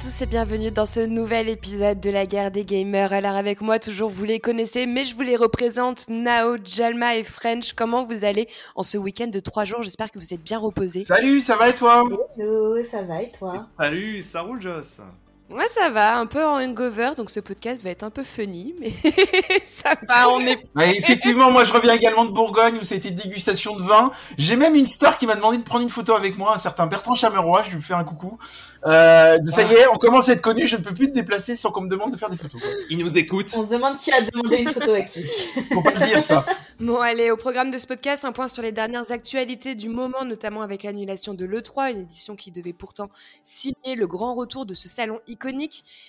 tous et bienvenue dans ce nouvel épisode de la guerre des gamers. Alors avec moi toujours vous les connaissez mais je vous les représente Nao, Jalma et French. Comment vous allez en ce week-end de trois jours? J'espère que vous êtes bien reposés. Salut, ça va et toi? Hello, ça va et toi? Salut, ça roule Joss moi, ça va, un peu en hangover, donc ce podcast va être un peu funny, mais ça va, on est. effectivement, moi je reviens également de Bourgogne où c'était dégustation de vin. J'ai même une star qui m'a demandé de prendre une photo avec moi, un certain Bertrand Chameroy, je lui fais un coucou. Euh, ça y est, on commence à être connu, je ne peux plus te déplacer sans qu'on me demande de faire des photos. Il nous écoute. On se demande qui a demandé une photo à qui. Faut pas le dire ça. Bon, allez, au programme de ce podcast, un point sur les dernières actualités du moment, notamment avec l'annulation de l'E3, une édition qui devait pourtant signer le grand retour de ce salon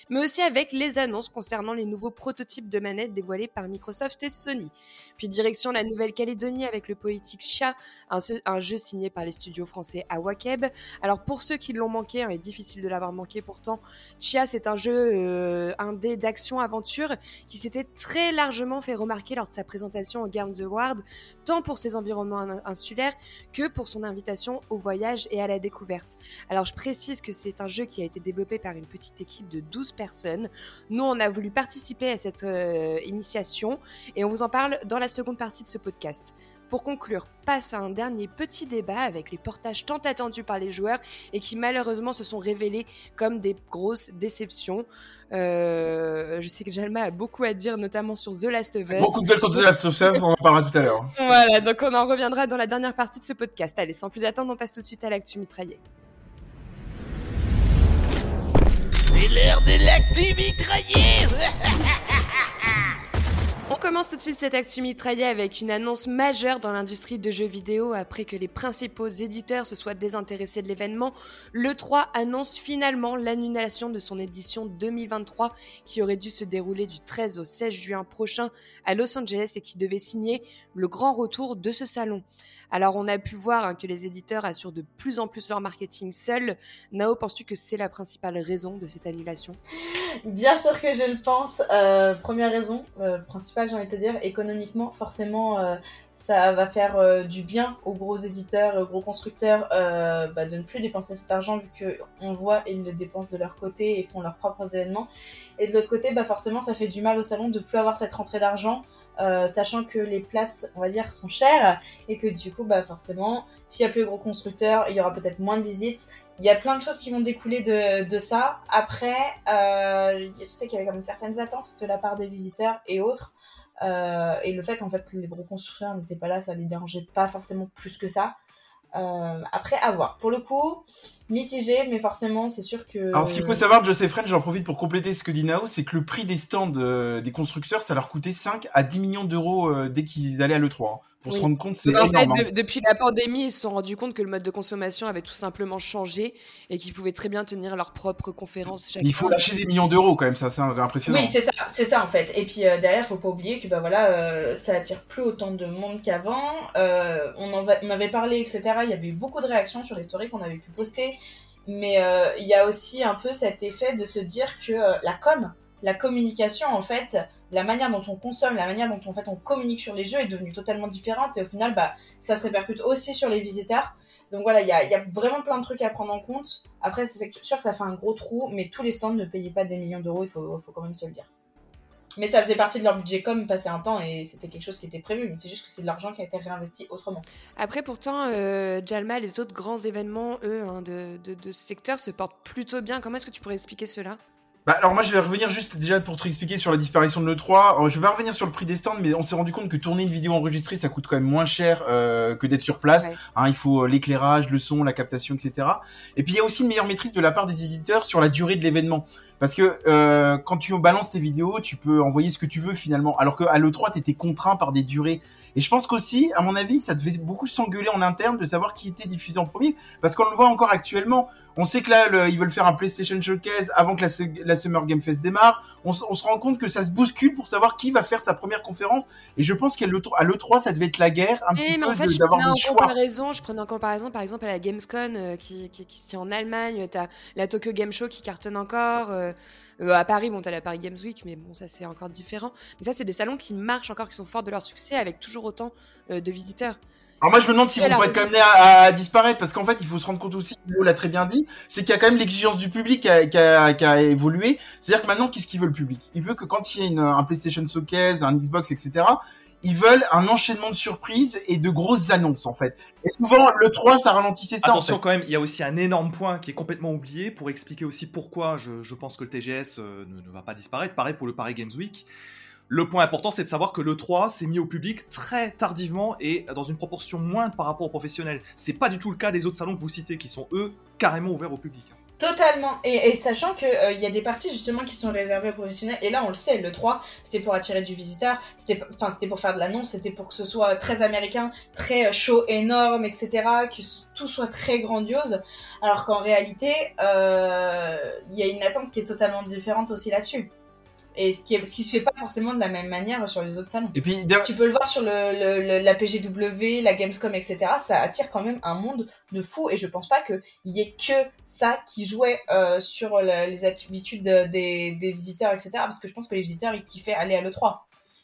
mais aussi avec les annonces concernant les nouveaux prototypes de manettes dévoilés par Microsoft et Sony. Puis direction la Nouvelle-Calédonie avec le poétique Chia, un, jeu signé par les studios français Awakeb. Alors pour ceux qui l'ont manqué, hein, il est difficile de l'avoir manqué pourtant, Chia c'est un jeu euh, indé d'action-aventure qui s'était très largement fait remarquer lors de sa présentation au Games Award, tant pour ses environnements insulaires que pour son invitation au voyage et à la découverte. Alors je précise que c'est un jeu qui a été développé par une petite équipe de 12 personnes. Nous, on a voulu participer à cette euh, initiation et on vous en parle dans la seconde partie de ce podcast. Pour conclure, passe à un dernier petit débat avec les portages tant attendus par les joueurs et qui malheureusement se sont révélés comme des grosses déceptions. Euh, je sais que Jalma a beaucoup à dire, notamment sur The Last of Us. Beaucoup de sur The Last of Us, on en parlera tout à l'heure. Voilà, donc on en reviendra dans la dernière partie de ce podcast. Allez, sans plus attendre, on passe tout de suite à l'actu mitraillée. C'est l'heure de l'actu mitraillée On commence tout de suite cette actu mitraillée avec une annonce majeure dans l'industrie de jeux vidéo après que les principaux éditeurs se soient désintéressés de l'événement. Le 3 annonce finalement l'annulation de son édition 2023 qui aurait dû se dérouler du 13 au 16 juin prochain à Los Angeles et qui devait signer le grand retour de ce salon. Alors, on a pu voir hein, que les éditeurs assurent de plus en plus leur marketing seuls. Nao, penses-tu que c'est la principale raison de cette annulation? Bien sûr que je le pense. Euh, première raison, euh, principale, j'ai envie de te dire, économiquement, forcément, euh, ça va faire du bien aux gros éditeurs et aux gros constructeurs bah, de ne plus dépenser cet argent vu qu'on voit ils le dépensent de leur côté et font leurs propres événements. Et de l'autre côté, bah, forcément, ça fait du mal au salon de ne plus avoir cette rentrée d'argent. Euh, sachant que les places, on va dire, sont chères et que du coup, bah forcément, s'il y a plus de gros constructeurs, il y aura peut-être moins de visites. Il y a plein de choses qui vont découler de, ça. Après, euh, je sais qu'il y avait comme certaines attentes de la part des visiteurs et autres. Euh, et le fait en fait que les gros constructeurs n'étaient pas là, ça les dérangeait pas forcément plus que ça. Euh, après, à voir. Pour le coup, mitigé, mais forcément, c'est sûr que. Alors, ce qu'il faut savoir, Joseph French, j'en profite pour compléter ce que dit Nao, c'est que le prix des stands euh, des constructeurs, ça leur coûtait 5 à 10 millions d'euros euh, dès qu'ils allaient à l'E3 pour se rendre compte, c'est énorme. En fait, hein. depuis la pandémie, ils se sont rendus compte que le mode de consommation avait tout simplement changé et qu'ils pouvaient très bien tenir leurs propres conférences. Il faut lâcher des millions d'euros quand même, ça, c'est impressionnant. Oui, c'est ça, c'est ça en fait. Et puis euh, derrière, faut pas oublier que bah voilà, euh, ça attire plus autant de monde qu'avant. Euh, on en on avait parlé, etc. Il y avait eu beaucoup de réactions sur les stories qu'on avait pu poster, mais il y a aussi un peu cet effet de se dire que la com, la communication en fait la manière dont on consomme, la manière dont en fait on communique sur les jeux est devenue totalement différente et au final bah ça se répercute aussi sur les visiteurs. Donc voilà, il y a, vraiment plein de trucs à prendre en compte. Après, c'est sûr que ça fait un gros trou, mais tous les stands ne payaient pas des millions d'euros, il faut, faut quand même se le dire. Mais ça faisait partie de leur budget comme passé un temps et c'était quelque chose qui était prévu. Mais c'est juste que c'est de l'argent qui a été réinvesti autrement. Après, pourtant, euh, Jalma, les autres grands événements, eux, hein, de, de, de, ce secteur se portent plutôt bien. Comment est-ce que tu pourrais expliquer cela? Bah, alors moi je vais revenir juste déjà pour te expliquer sur la disparition de l'E3. Je vais pas revenir sur le prix des stands, mais on s'est rendu compte que tourner une vidéo enregistrée ça coûte quand même moins cher euh, que d'être sur place. Hein, il faut euh, l'éclairage, le son, la captation, etc. Et puis il y a aussi une meilleure maîtrise de la part des éditeurs sur la durée de l'événement. Parce que euh, quand tu balances tes vidéos, tu peux envoyer ce que tu veux finalement. Alors qu'à l'E3, tu étais contraint par des durées. Et je pense qu'aussi, à mon avis, ça devait beaucoup s'engueuler en interne de savoir qui était diffusé en premier. Parce qu'on le voit encore actuellement. On sait que là, ils veulent faire un PlayStation Showcase avant que la, Summer Game Fest démarre. On, se rend compte que ça se bouscule pour savoir qui va faire sa première conférence. Et je pense qu'à l'E3, ça devait être la guerre un petit peu en fait, d'avoir des choix. Comparaison, je prenais en comparaison, par exemple, à la Gamescom euh, qui, qui, qui, qui en Allemagne. T'as la Tokyo Game Show qui cartonne encore. Euh, euh, à Paris, bon, t'as la Paris Games Week, mais bon, ça c'est encore différent. Mais ça, c'est des salons qui marchent encore, qui sont forts de leur succès, avec toujours autant euh, de visiteurs. Alors moi je me demande s'ils vont pas être quand même à, disparaître parce qu'en fait il faut se rendre compte aussi, Léo l'a très bien dit, c'est qu'il y a quand même l'exigence du public qui a, qui a, qui a évolué. C'est-à-dire que maintenant qu'est-ce qu'il veut le public? Il veut que quand il y a une, un PlayStation Showcase, un Xbox, etc. Ils veulent un enchaînement de surprises et de grosses annonces en fait. Et souvent le 3 ça ralentissait ça. Attention en fait. quand même, il y a aussi un énorme point qui est complètement oublié pour expliquer aussi pourquoi je, je pense que le TGS euh, ne, ne va pas disparaître. Pareil pour le Paris Games Week. Le point important, c'est de savoir que le 3 s'est mis au public très tardivement et dans une proportion moindre par rapport aux professionnels. C'est pas du tout le cas des autres salons que vous citez, qui sont eux carrément ouverts au public. Totalement. Et, sachant qu'il euh, y a des parties justement qui sont réservées aux professionnels. Et là, on le sait, le 3, c'était pour attirer du visiteur, c'était pour faire de l'annonce, c'était pour que ce soit très américain, très chaud, euh, énorme, etc. Que tout soit très grandiose. Alors qu'en réalité, euh, il y a une attente qui est totalement différente aussi là-dessus. Et ce qui, est, ce qui se fait pas forcément de la même manière sur les autres salons. Et puis, tu peux le voir sur le, le, la PGW, la Gamescom, etc. Ça attire quand même un monde de fou. Et je pense pas qu'il y ait que ça qui jouait euh, sur les habitudes des, des visiteurs, etc. Parce que je pense que les visiteurs, ils kiffaient aller à l'E3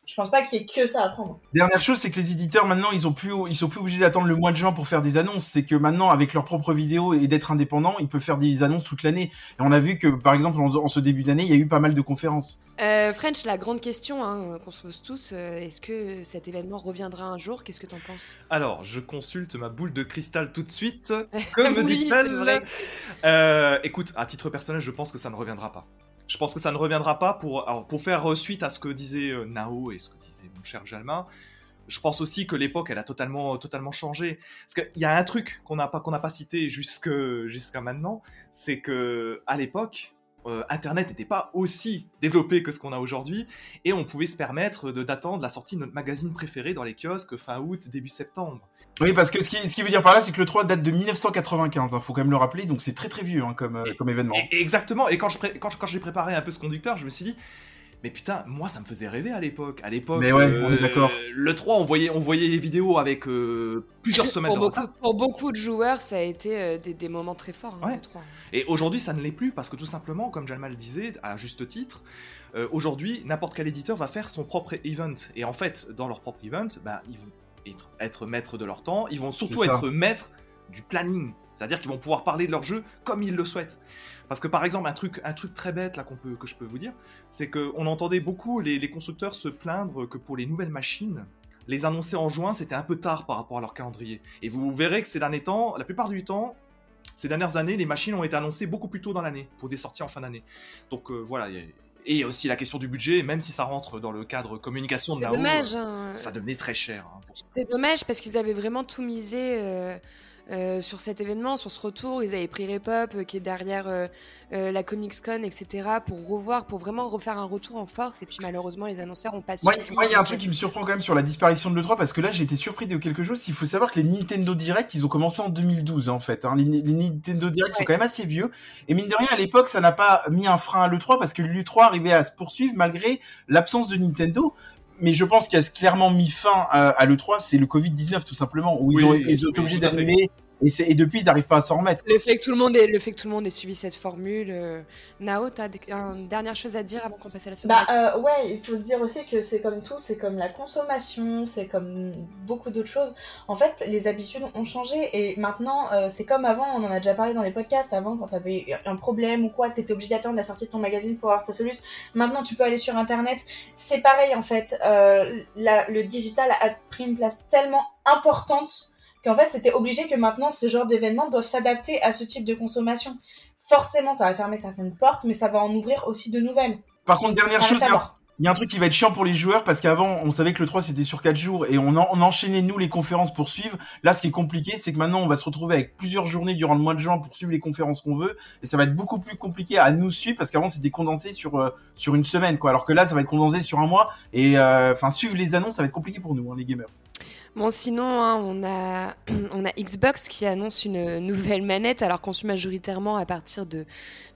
je pense pas qu'il y ait que ça à prendre. Dernière chose, c'est que les éditeurs maintenant, ils ont plus, ils sont plus obligés d'attendre le mois de juin pour faire des annonces. C'est que maintenant, avec leurs propres vidéos et d'être indépendants, ils peuvent faire des annonces toute l'année. Et on a vu que, par exemple, en, ce début d'année, il y a eu pas mal de conférences. Euh, French, la grande question hein, qu'on se pose tous, euh, est-ce que cet événement reviendra un jour? Qu'est-ce que t'en penses? Alors, je consulte ma boule de cristal tout de suite. Comme me dit-elle? Euh, écoute, à titre personnel, je pense que ça ne reviendra pas. Je pense que ça ne reviendra pas pour, pour faire suite à ce que disait euh, Nao et ce que disait mon cher Jalma. Je pense aussi que l'époque, elle a totalement, totalement changé. Parce qu'il y a un truc qu'on n'a pas, pas cité jusqu'à maintenant, c'est que à l'époque, euh, Internet n'était pas aussi développé que ce qu'on a aujourd'hui, et on pouvait se permettre d'attendre la sortie de notre magazine préféré dans les kiosques fin août, début septembre. Oui, parce que ce qui, ce qui veut dire par là, c'est que le 3 date de 1995, il hein, faut quand même le rappeler, donc c'est très très vieux hein, comme, euh, comme événement. exactement, et quand j'ai quand, quand préparé un peu ce conducteur, je me suis dit, mais putain, moi ça me faisait rêver à l'époque. À l'époque, mais ouais, on est d'accord. Euh, le 3, on voyait, on voyait les vidéos avec euh, plusieurs semaines pour, beaucoup, pour beaucoup de joueurs, ça a été des, des, moments très forts, hein, le 3. Et aujourd'hui, ça ne l'est plus, parce que tout simplement, comme Jalmal le disait, à juste titre, aujourd'hui, n'importe quel éditeur va faire son propre event. Et en fait, dans leur propre event, bah, ils vont être, être maîtres de leur temps, ils vont surtout être maîtres du planning. C'est-à-dire qu'ils vont pouvoir parler de leur jeu comme ils le souhaitent. Parce que par exemple, un truc, un truc très bête là qu'on peut, que je peux vous dire, c'est qu'on entendait beaucoup les, constructeurs se plaindre que pour les nouvelles machines, les annoncer en juin, c'était un peu tard par rapport à leur calendrier. Et vous verrez que ces derniers temps, la plupart du temps, ces dernières années, les machines ont été annoncées beaucoup plus tôt dans l'année, pour des sorties en fin d'année. Donc euh, voilà, et aussi la question du budget, même si ça rentre dans le cadre communication de la dommage, hein. ça devenait très cher. Hein, c'est dommage parce qu'ils avaient vraiment tout misé. Euh, euh, sur cet événement, sur ce retour. Ils avaient pris Repop, euh, qui est derrière euh, la Comics Con, etc., pour revoir, pour vraiment refaire un retour en force. Et puis malheureusement, les annonceurs ont pas. Moi, il y a un truc qui me surprend quand même sur la disparition de l'E3, parce que là, j'ai été surpris de quelque chose. Il faut savoir que les Nintendo Direct, ils ont commencé en 2012, en fait. Hein. Les, Nintendo Direct sont quand même assez vieux. Et mine de rien, à l'époque, ça n'a pas mis un frein à l'E3, parce que l'E3 arrivait à se poursuivre malgré l'absence de Nintendo mais je pense qu'il a clairement mis fin à, l'E3, c'est le Covid-19 tout simplement, où ils, ont, ils ont été obligés d'arriver et, et, depuis, ils n'arrivent pas à s'en remettre. Le fait, que tout le, monde ait, le fait que tout le monde ait suivi cette formule. Euh... Nao, tu as une dernière chose à dire avant qu'on passe à la seconde? Bah euh, ouais, il faut se dire aussi que c'est comme tout, c'est comme la consommation, c'est comme beaucoup d'autres choses. En fait, les habitudes ont changé et maintenant, euh, c'est comme avant, on en a déjà parlé dans les podcasts, avant quand tu avais un problème ou quoi, tu étais obligé d'attendre la sortie de ton magazine pour avoir ta solution. Maintenant, tu peux aller sur Internet. C'est pareil en fait, euh, la, le digital a pris une place tellement importante qu'en fait, c'était obligé que maintenant, ce genre d'événements doivent s'adapter à ce type de consommation. Forcément, ça va fermer certaines portes, mais ça va en ouvrir aussi de nouvelles. Par contre, dernière chose, il y, a un truc qui va être chiant pour les joueurs parce qu'avant, on savait que le 3 c'était sur 4 jours et on, on, enchaînait nous les conférences pour suivre. Là, ce qui est compliqué, c'est que maintenant on va se retrouver avec plusieurs journées durant le mois de juin pour suivre les conférences qu'on veut et ça va être beaucoup plus compliqué à nous suivre parce qu'avant c'était condensé sur euh, sur une semaine quoi. Alors que là, ça va être condensé sur un mois et euh, enfin suivre les annonces, ça va être compliqué pour nous, hein, les gamers. Bon, sinon, hein, on, a, on a Xbox qui annonce une nouvelle manette, alors conçue majoritairement à partir de,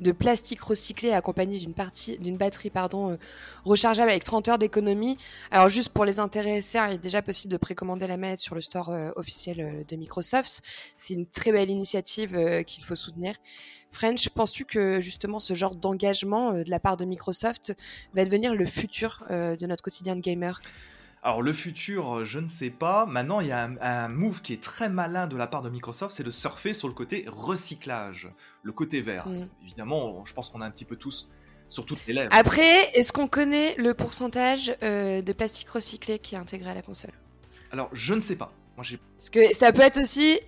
de plastique recyclé accompagné d'une partie d'une batterie pardon, euh, rechargeable avec 30 heures d'économie. Alors, juste pour les intéressés, hein, il est déjà possible de précommander la manette sur le store euh, officiel euh, de Microsoft. C'est une très belle initiative qu'il faut soutenir. French, penses-tu que justement ce genre d'engagement de la part de Microsoft va devenir le futur de notre quotidien de gamer? Alors le futur, je ne sais pas. Maintenant, il y a un, move qui est très malin de la part de Microsoft, c'est de surfer sur le côté recyclage, le côté vert. Mm. Évidemment, je pense qu'on a un petit peu tous sur toutes les lèvres. Après, est-ce qu'on connaît le pourcentage de plastique recyclé qui est intégré à la console? Alors, je ne sais pas. Moi, Parce que ça peut être aussi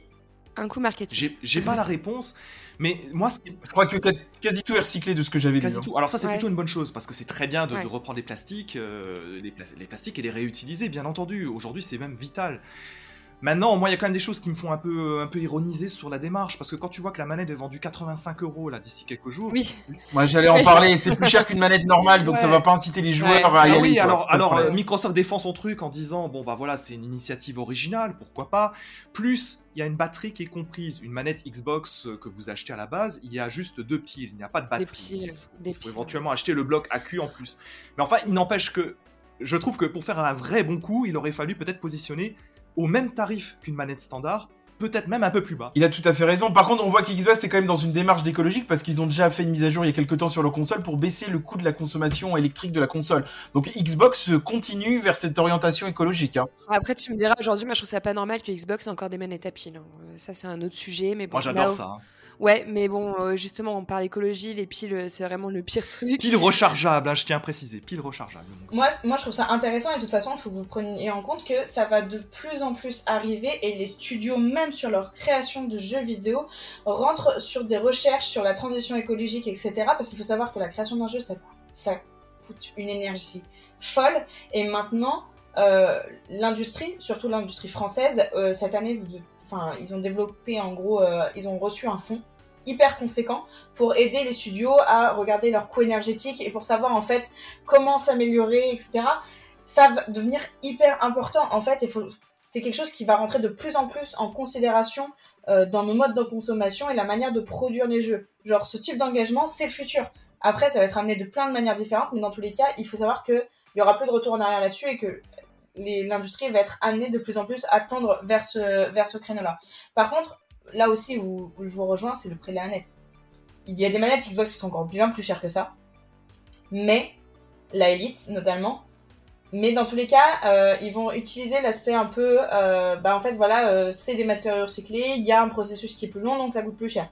un coup marketing. J'ai pas la réponse. Mais moi, je crois que quasi tout est recyclé de ce que j'avais Quasi hein. tout. Alors ça, c'est plutôt une bonne chose parce que c'est très bien de, reprendre les plastiques, euh, les, les, plastiques et les réutiliser, bien entendu. Aujourd'hui, c'est même vital. Maintenant, moi, il y a quand même des choses qui me font un peu, un peu ironiser sur la démarche, parce que quand tu vois que la manette est vendue 85 euros là d'ici quelques jours. Oui. Moi, j'allais en parler. C'est plus cher qu'une manette normale, donc ça va pas inciter les joueurs à y ah aller. Oui, alors, alors euh, Microsoft défend son truc en disant bon bah voilà, c'est une initiative originale, pourquoi pas. Plus, il y a une batterie qui est comprise. Une manette Xbox euh, que vous achetez à la base, il y a juste deux piles, il n'y a pas de batterie. Des piles. éventuellement acheter le bloc AQ en plus. Mais enfin, il n'empêche que je trouve que pour faire un vrai bon coup, il aurait fallu peut-être positionner au même tarif qu'une manette standard, peut-être même un peu plus bas. Il a tout à fait raison. Par contre, on voit qu'Xbox est quand même dans une démarche d'écologique parce qu'ils ont déjà fait une mise à jour il y a quelques temps sur leur console pour baisser le coût de la consommation électrique de la console. Donc Xbox continue vers cette orientation écologique. Hein. Après, tu me diras aujourd'hui, moi je trouve ça pas normal que Xbox ait encore des manettes à pile. Hein. Euh, ça, c'est un autre sujet. Mais moi j'adore ça. Hein. Ouais, mais bon, euh, justement, on parle écologie, les piles, euh, c'est vraiment le pire truc. Piles rechargeables, hein, je tiens à préciser, piles rechargeables. Moi, moi, je trouve ça intéressant et de toute façon, il faut que vous preniez en compte que ça va de plus en plus arriver et les studios, même sur leur création de jeux vidéo, rentrent sur des recherches sur la transition écologique, etc. Parce qu'il faut savoir que la création d'un jeu, ça, ça coûte une énergie folle. Et maintenant, euh, l'industrie, surtout l'industrie française, cette année, vous, enfin, ils ont développé en gros, ils ont reçu un fonds hyper conséquent pour aider les studios à regarder leur coût énergétique et pour savoir en fait comment s'améliorer, etc. Ça va devenir hyper important en fait et c'est quelque chose qui va rentrer de plus en plus en considération euh, dans nos modes de consommation et la manière de produire les jeux. Genre ce type d'engagement, c'est le futur. Après, ça va être amené de plein de manières différentes, mais dans tous les cas, il faut savoir qu'il y aura plus de retour en arrière là-dessus et que l'industrie va être amenée de plus en plus à tendre vers ce, vers ce créneau-là. Par contre, là aussi où, je vous rejoins, c'est le prix de la manette. Il y a des manettes Xbox qui sont encore bien plus chères que ça. Mais, la Elite notamment. Mais dans tous les cas, euh, ils vont utiliser l'aspect un peu, euh, bah en fait voilà, euh, c'est des matériaux recyclés, il y a un processus qui est plus long donc ça coûte plus cher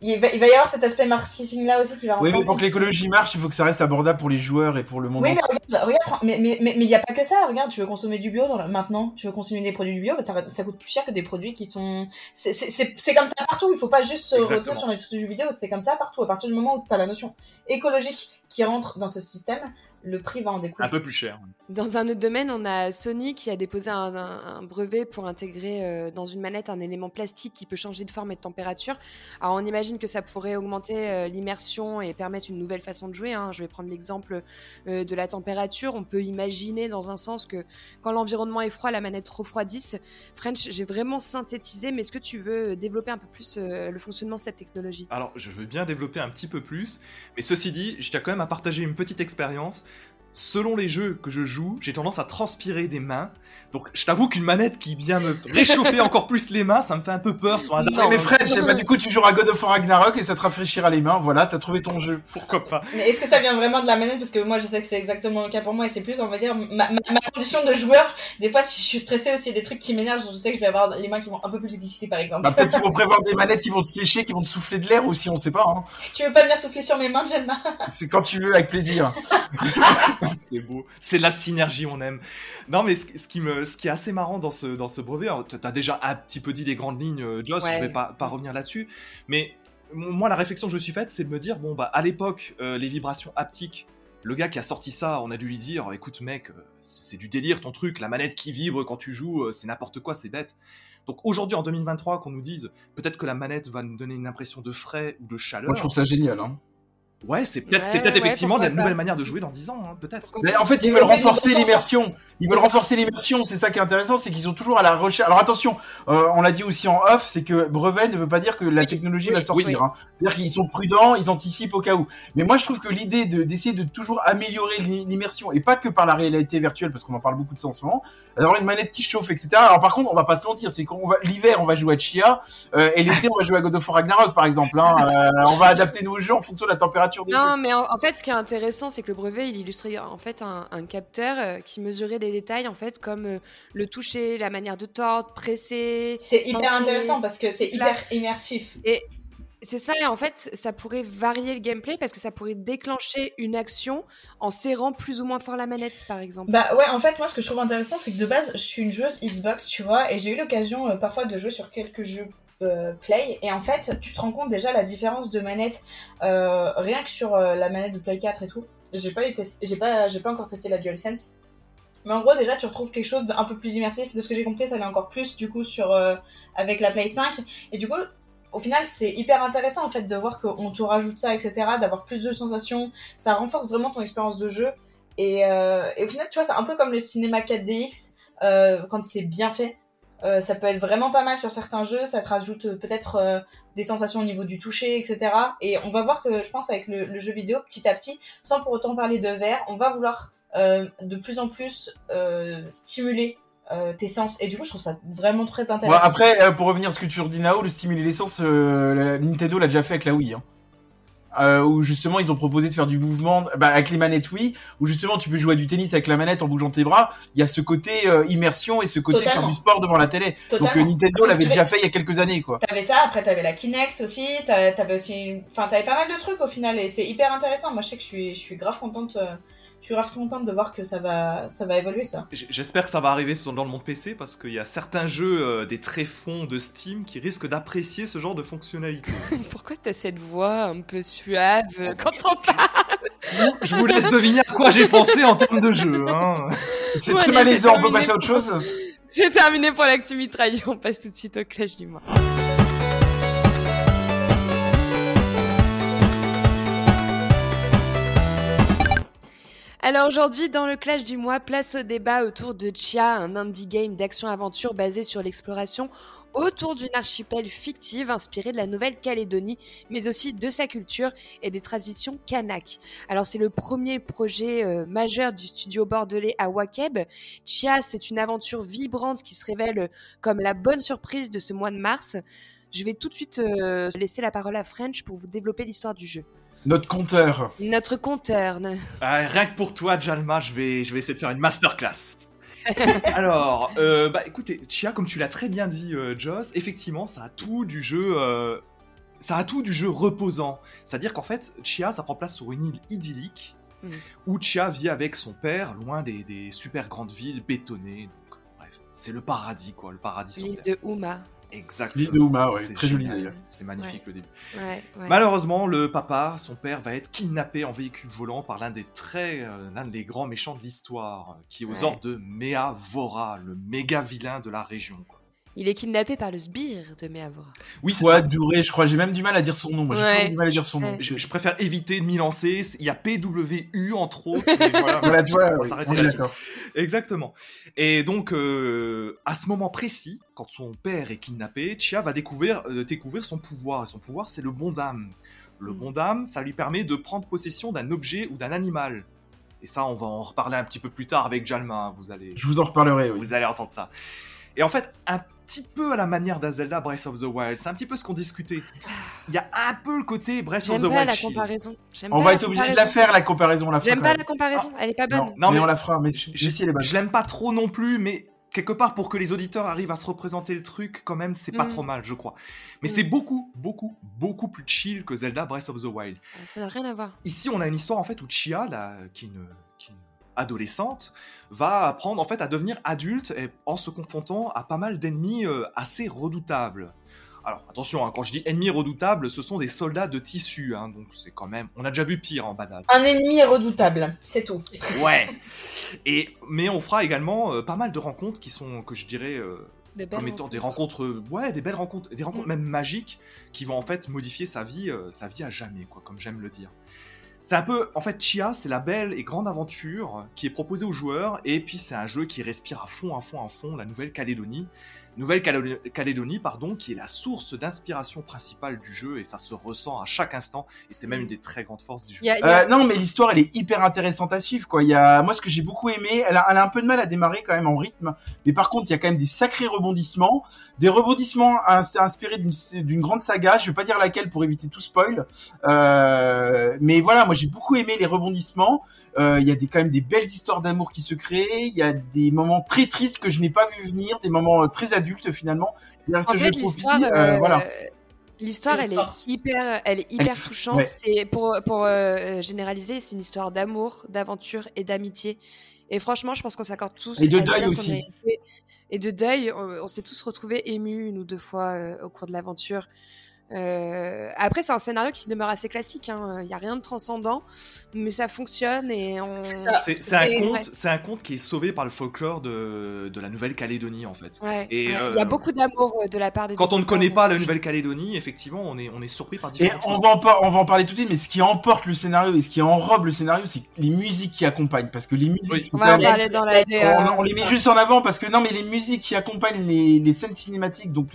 il va, y avoir cet aspect marketing là aussi qui va rentrer. Oui, mais pour que l'écologie marche, il faut que ça reste abordable pour les joueurs et pour le monde. Oui, mais regarde, mais il mais, mais, n'y a pas que ça. Regarde, tu veux consommer du bio maintenant, tu veux consommer des produits du bio, bah, ça, ça coûte plus cher que des produits qui sont. C'est comme ça partout. Il faut pas juste se retenir sur l'industrie du jeu vidéo, c'est comme ça partout. À partir du moment où tu as la notion écologique qui rentre dans ce système, le prix va en découler. Un peu plus cher. Dans un autre domaine, on a Sony qui a déposé un, brevet pour intégrer euh, dans une manette un élément plastique qui peut changer de forme et de température. Alors on imagine que ça pourrait augmenter euh, l'immersion et permettre une nouvelle façon de jouer. Hein. Je vais prendre l'exemple euh, de la température. On peut imaginer dans un sens que quand l'environnement est froid, la manette refroidisse. French, j'ai vraiment synthétisé, mais est-ce que tu veux développer un peu plus le fonctionnement de cette technologie? Alors je veux bien développer un petit peu plus, mais ceci dit, je tiens quand même à partager une petite expérience selon les jeux que je joue, j'ai tendance à transpirer des mains. Donc, je t'avoue qu'une manette qui vient me réchauffer encore plus les mains, ça me fait un peu peur sur un C'est Fred, bah, du coup, tu joueras God of War Ragnarok et ça te rafraîchira les mains. Voilà, t'as trouvé ton jeu. Pourquoi pas Mais est-ce que ça vient vraiment de la manette? Parce que moi, je sais que c'est exactement le cas pour moi et c'est plus, on va dire, ma, condition de joueur. Des fois, si je suis stressé aussi, il y a des trucs qui m'énervent, je sais que je vais avoir les mains qui vont un peu plus glisser, par exemple. Bah, peut-être qu'ils vont prévoir des manettes qui vont te sécher, qui vont te souffler de l'air aussi, on sait pas. Hein. Tu veux pas venir souffler sur mes mains, Jelma? C'est quand tu veux, avec plaisir. c'est beau c'est la synergie, on aime. Non, mais ce, qui me, ce qui est assez marrant dans ce, dans ce brevet, tu as déjà un petit peu dit les grandes lignes, euh, Joss, je vais pas, pas revenir là-dessus, mais moi, la réflexion que je me suis faite, c'est de me dire, bon, bah, à l'époque, euh, les vibrations haptiques, le gars qui a sorti ça, on a dû lui dire, écoute, mec, euh, c'est du délire ton truc, la manette qui vibre quand tu joues, c'est n'importe quoi, c'est bête. Donc aujourd'hui, en 2023, qu'on nous dise, peut-être que la manette va nous donner une impression de frais ou de chaleur. Moi, je trouve ça génial, hein. Ouais, c'est peut-être c'est peut-être effectivement la nouvelle manière de jouer dans 10 ans, hein, peut-être. Mais en fait, ils veulent renforcer l'immersion. Ils veulent renforcer l'immersion. C'est ça qui est intéressant, c'est qu'ils sont toujours à la recherche. Alors attention, euh, on l'a dit aussi en off, c'est que brevet ne veut pas dire que la technologie va sortir. Hein. C'est-à-dire qu'ils sont prudents, ils anticipent au cas où. Mais moi, je trouve que l'idée de d'essayer de toujours améliorer l'immersion et pas que par la réalité virtuelle, parce qu'on en parle beaucoup de ça en ce moment, avoir une manette qui chauffe, etc. Alors par contre, on va pas se mentir, c'est qu'on va l'hiver, on va jouer à Chia, euh, et l'été, on va jouer à God of War Ragnarok, par exemple. Hein. Euh, on va adapter nos jeux en fonction de la température température des Non, mais en, en fait, ce qui est intéressant, c'est que le brevet, il illustrait en fait un, un capteur euh, qui mesurait des détails, en fait, comme euh, le toucher, la manière de tordre, presser. C'est hyper intéressant parce que c'est hyper immersif. C'est ça, et en fait, ça pourrait varier le gameplay parce que ça pourrait déclencher une action en serrant plus ou moins fort la manette, par exemple. Bah ouais, en fait, moi, ce que je trouve intéressant, c'est que de base, je suis une joueuse Xbox, tu vois, et j'ai eu l'occasion euh, parfois de jouer sur quelques jeux euh, Play, et en fait, tu te rends compte déjà la différence de manette, euh, rien que sur euh, la manette de Play 4 et tout. J'ai pas, j'ai pas, j'ai pas encore testé la DualSense. Mais en gros, déjà, tu retrouves quelque chose d'un peu plus immersif. De ce que j'ai compris, ça l'est encore plus, du coup, sur, avec la Play 5. Et du coup, au final, c'est hyper intéressant, en fait, de voir qu'on te rajoute ça, etc., d'avoir plus de sensations. Ça renforce vraiment ton expérience de jeu. Et, et au final, tu vois, c'est un peu comme le cinéma 4DX, euh, quand c'est bien fait. Euh, ça peut être vraiment pas mal sur certains jeux, ça te rajoute euh, peut-être euh, des sensations au niveau du toucher, etc. Et on va voir que, je pense, avec le, jeu vidéo, petit à petit, sans pour autant parler de VR, on va vouloir de plus en plus stimuler tes sens. Et du coup, je trouve ça vraiment très intéressant. après, pour revenir à ce que tu redis Nao, le stimuler l'essence, euh, la- Nintendo l'a déjà fait avec la Wii. Hein. Euh, où justement ils ont proposé de faire du mouvement bah, avec les manettes Wii, où justement tu peux jouer du tennis avec la manette en bougeant tes bras. Il y a ce côté euh, immersion et ce côté Totalement. faire du sport devant la télé. Donc euh, Totalement. Nintendo l'avait déjà fait il y a quelques années quoi. T'avais ça, après t'avais la Kinect aussi, t'a- t'avais aussi, enfin t'avais pas mal de trucs au final et c'est hyper intéressant. Moi je sais que je suis, je suis grave contente, euh, je suis grave contente de voir que ça va, ça va évoluer ça. J'espère que ça va arriver dans le monde PC parce qu'il y a certains jeux euh, des tréfonds de Steam qui risquent d'apprécier ce genre de fonctionnalité. Pourquoi t'as cette voix un peu suave euh, quand on parle? Je vous laisse deviner à quoi j'ai pensé en termes de jeu. Hein. C'est Ouais, très malaisant, on peut passer à autre chose C'est terminé pour l'actu mitraillé, on passe tout de suite au clash du mois. Alors aujourd'hui, dans le clash du mois, place au débat autour de Chia, un indie game d'action-aventure basé sur l'exploration autour d'une archipel fictive inspirée de la Nouvelle-Calédonie, mais aussi de sa culture et des traditions kanak. Alors c'est le premier projet euh, majeur du studio bordelais à Wakeb. Chia, c'est une aventure vibrante qui se révèle comme la bonne surprise de ce mois de mars. Je vais tout de suite euh, laisser la parole à French pour vous développer l'histoire du jeu. Notre compteur. Notre compteur. ne- Ah, rien que pour toi, Jalma, je vais, je vais essayer de faire une masterclass. Alors, euh, bah écoutez, Chia, comme tu l'as très bien dit, euh, Joss, effectivement, ça a tout du jeu. euh, ça a tout du jeu reposant. C'est-à-dire qu'en fait, Chia, ça prend place sur une île idyllique Mhm. où Chia vit avec son père, loin des, des super grandes villes bétonnées. Donc, bref, c'est le paradis, quoi, le paradis sur L'île Terre. de Uma. Exactement. L'île de Houma, ouais, C'est très joli d'ailleurs. C'est magnifique le début. Ouais, ouais. Malheureusement, le papa, son père, va être kidnappé en véhicule volant par l'un des très, euh, l'un des grands méchants de l'histoire, qui est aux Ouais. ordres de Mea Vora, le méga vilain de la région. quoi. Il est kidnappé par le sbire de Meavora. Oui, c'est Quoi, ça. Douré, je crois, j'ai même du mal à dire son nom. Moi, j'ai Ouais. toujours du mal à dire son nom. Ouais. Je, je préfère éviter de m'y lancer. Il y a PWU entre autres. voilà. Voilà, tu vois, On va s'arrêter. Exactement. Et donc, euh, à ce moment précis, quand son père est kidnappé, Chia va découvrir, euh, découvrir son pouvoir. Et son pouvoir, c'est le bon d'âme. Le Mm. bon d'âme, ça lui permet de prendre possession d'un objet ou d'un animal. Et ça, on va en reparler un petit peu plus tard avec Jalma. hein, Vous allez, Je vous en reparlerai, oui. vous allez entendre ça. Et en fait, un petit peu à la manière d'un Zelda Breath of the Wild, c'est un petit peu ce qu'on discutait. Il y a un peu le côté Breath of J'aime the pas Wild. la chill. comparaison. J'aime On pas va la être obligé de la comparaison. faire, la comparaison. la J'aime pas la comparaison, elle est pas bonne. Non, Non, mais, mais- on la fera, mais Je- Jessie, elle est bonne. Je l'aime pas trop non plus, mais quelque part pour que les auditeurs arrivent à se représenter le truc, quand même, c'est pas Mm. trop mal, je crois. Mais Mm. c'est beaucoup, beaucoup, beaucoup plus chill que Zelda Breath of the Wild. Ça n'a rien à voir. Ici, on a une histoire en fait où Chia, là, qui est une adolescente, va apprendre en fait à devenir adulte et en se confrontant à pas mal d'ennemis euh, assez redoutables. Alors attention, hein, quand je dis ennemis redoutables, ce sont des soldats de tissu, hein, donc c'est quand même. On a déjà vu pire en badass. Un ennemi redoutable, c'est tout. Ouais. Et mais on fera également euh, pas mal de rencontres qui sont que je dirais euh, Des comme étant des rencontres. rencontres, euh, ouais, des belles rencontres, des rencontres Mm. même magiques qui vont en fait modifier sa vie, euh, sa vie à jamais, quoi, comme j'aime le dire. C'est un peu, en fait, Chia, c'est la belle et grande aventure qui est proposée aux joueurs, et puis c'est un jeu qui respire à fond, à fond, à fond la Nouvelle-Calédonie. Nouvelle-Calédonie, pardon, qui est la source d'inspiration principale du jeu et ça se ressent à chaque instant et c'est même une des très grandes forces du jeu. Euh, non, mais l'histoire elle est hyper intéressante à suivre quoi. Il y a moi ce que j'ai beaucoup aimé, elle a, elle a, un peu de mal à démarrer quand même en rythme, mais par contre il y a quand même des sacrés rebondissements, des rebondissements inspirés d'une grande saga. Je vais pas dire laquelle pour éviter tout spoil, euh, mais voilà, moi j'ai beaucoup aimé les rebondissements. Euh, il y a des quand même des belles histoires d'amour qui se créent. Il y a des moments très tristes que je n'ai pas vu venir, des moments très adulte finalement. en fait, l'histoire, euh, voilà. L'histoire, elle, est hyper, elle est hyper touchante. C'est pour pour euh, généraliser, c'est une histoire d'amour, d'aventure et d'amitié. Et franchement, je pense qu'on s'accorde tous. Et de deuil aussi. Et de deuil, on, s'est tous retrouvés émus une ou deux fois euh, au cours de l'aventure. Euh, après, c'est un scénario qui demeure assez classique. Il hein. n'y a rien de transcendant, mais ça fonctionne et on. C'est un conte. C'est un conte qui est sauvé par le folklore de, de la Nouvelle-Calédonie en fait. et il y a euh, beaucoup d'amour euh, de la part des. Quand on ne connaît pas la Nouvelle-Calédonie, effectivement, on est on est surpris par différentes. Et on va en on va en parler tout de suite, mais ce qui emporte le scénario et ce qui enrobe le scénario, c'est les musiques qui accompagnent, parce que les musiques. on va en parler dans la. On, on, les met juste en avant parce que non, mais les musiques qui accompagnent les, les scènes cinématiques, donc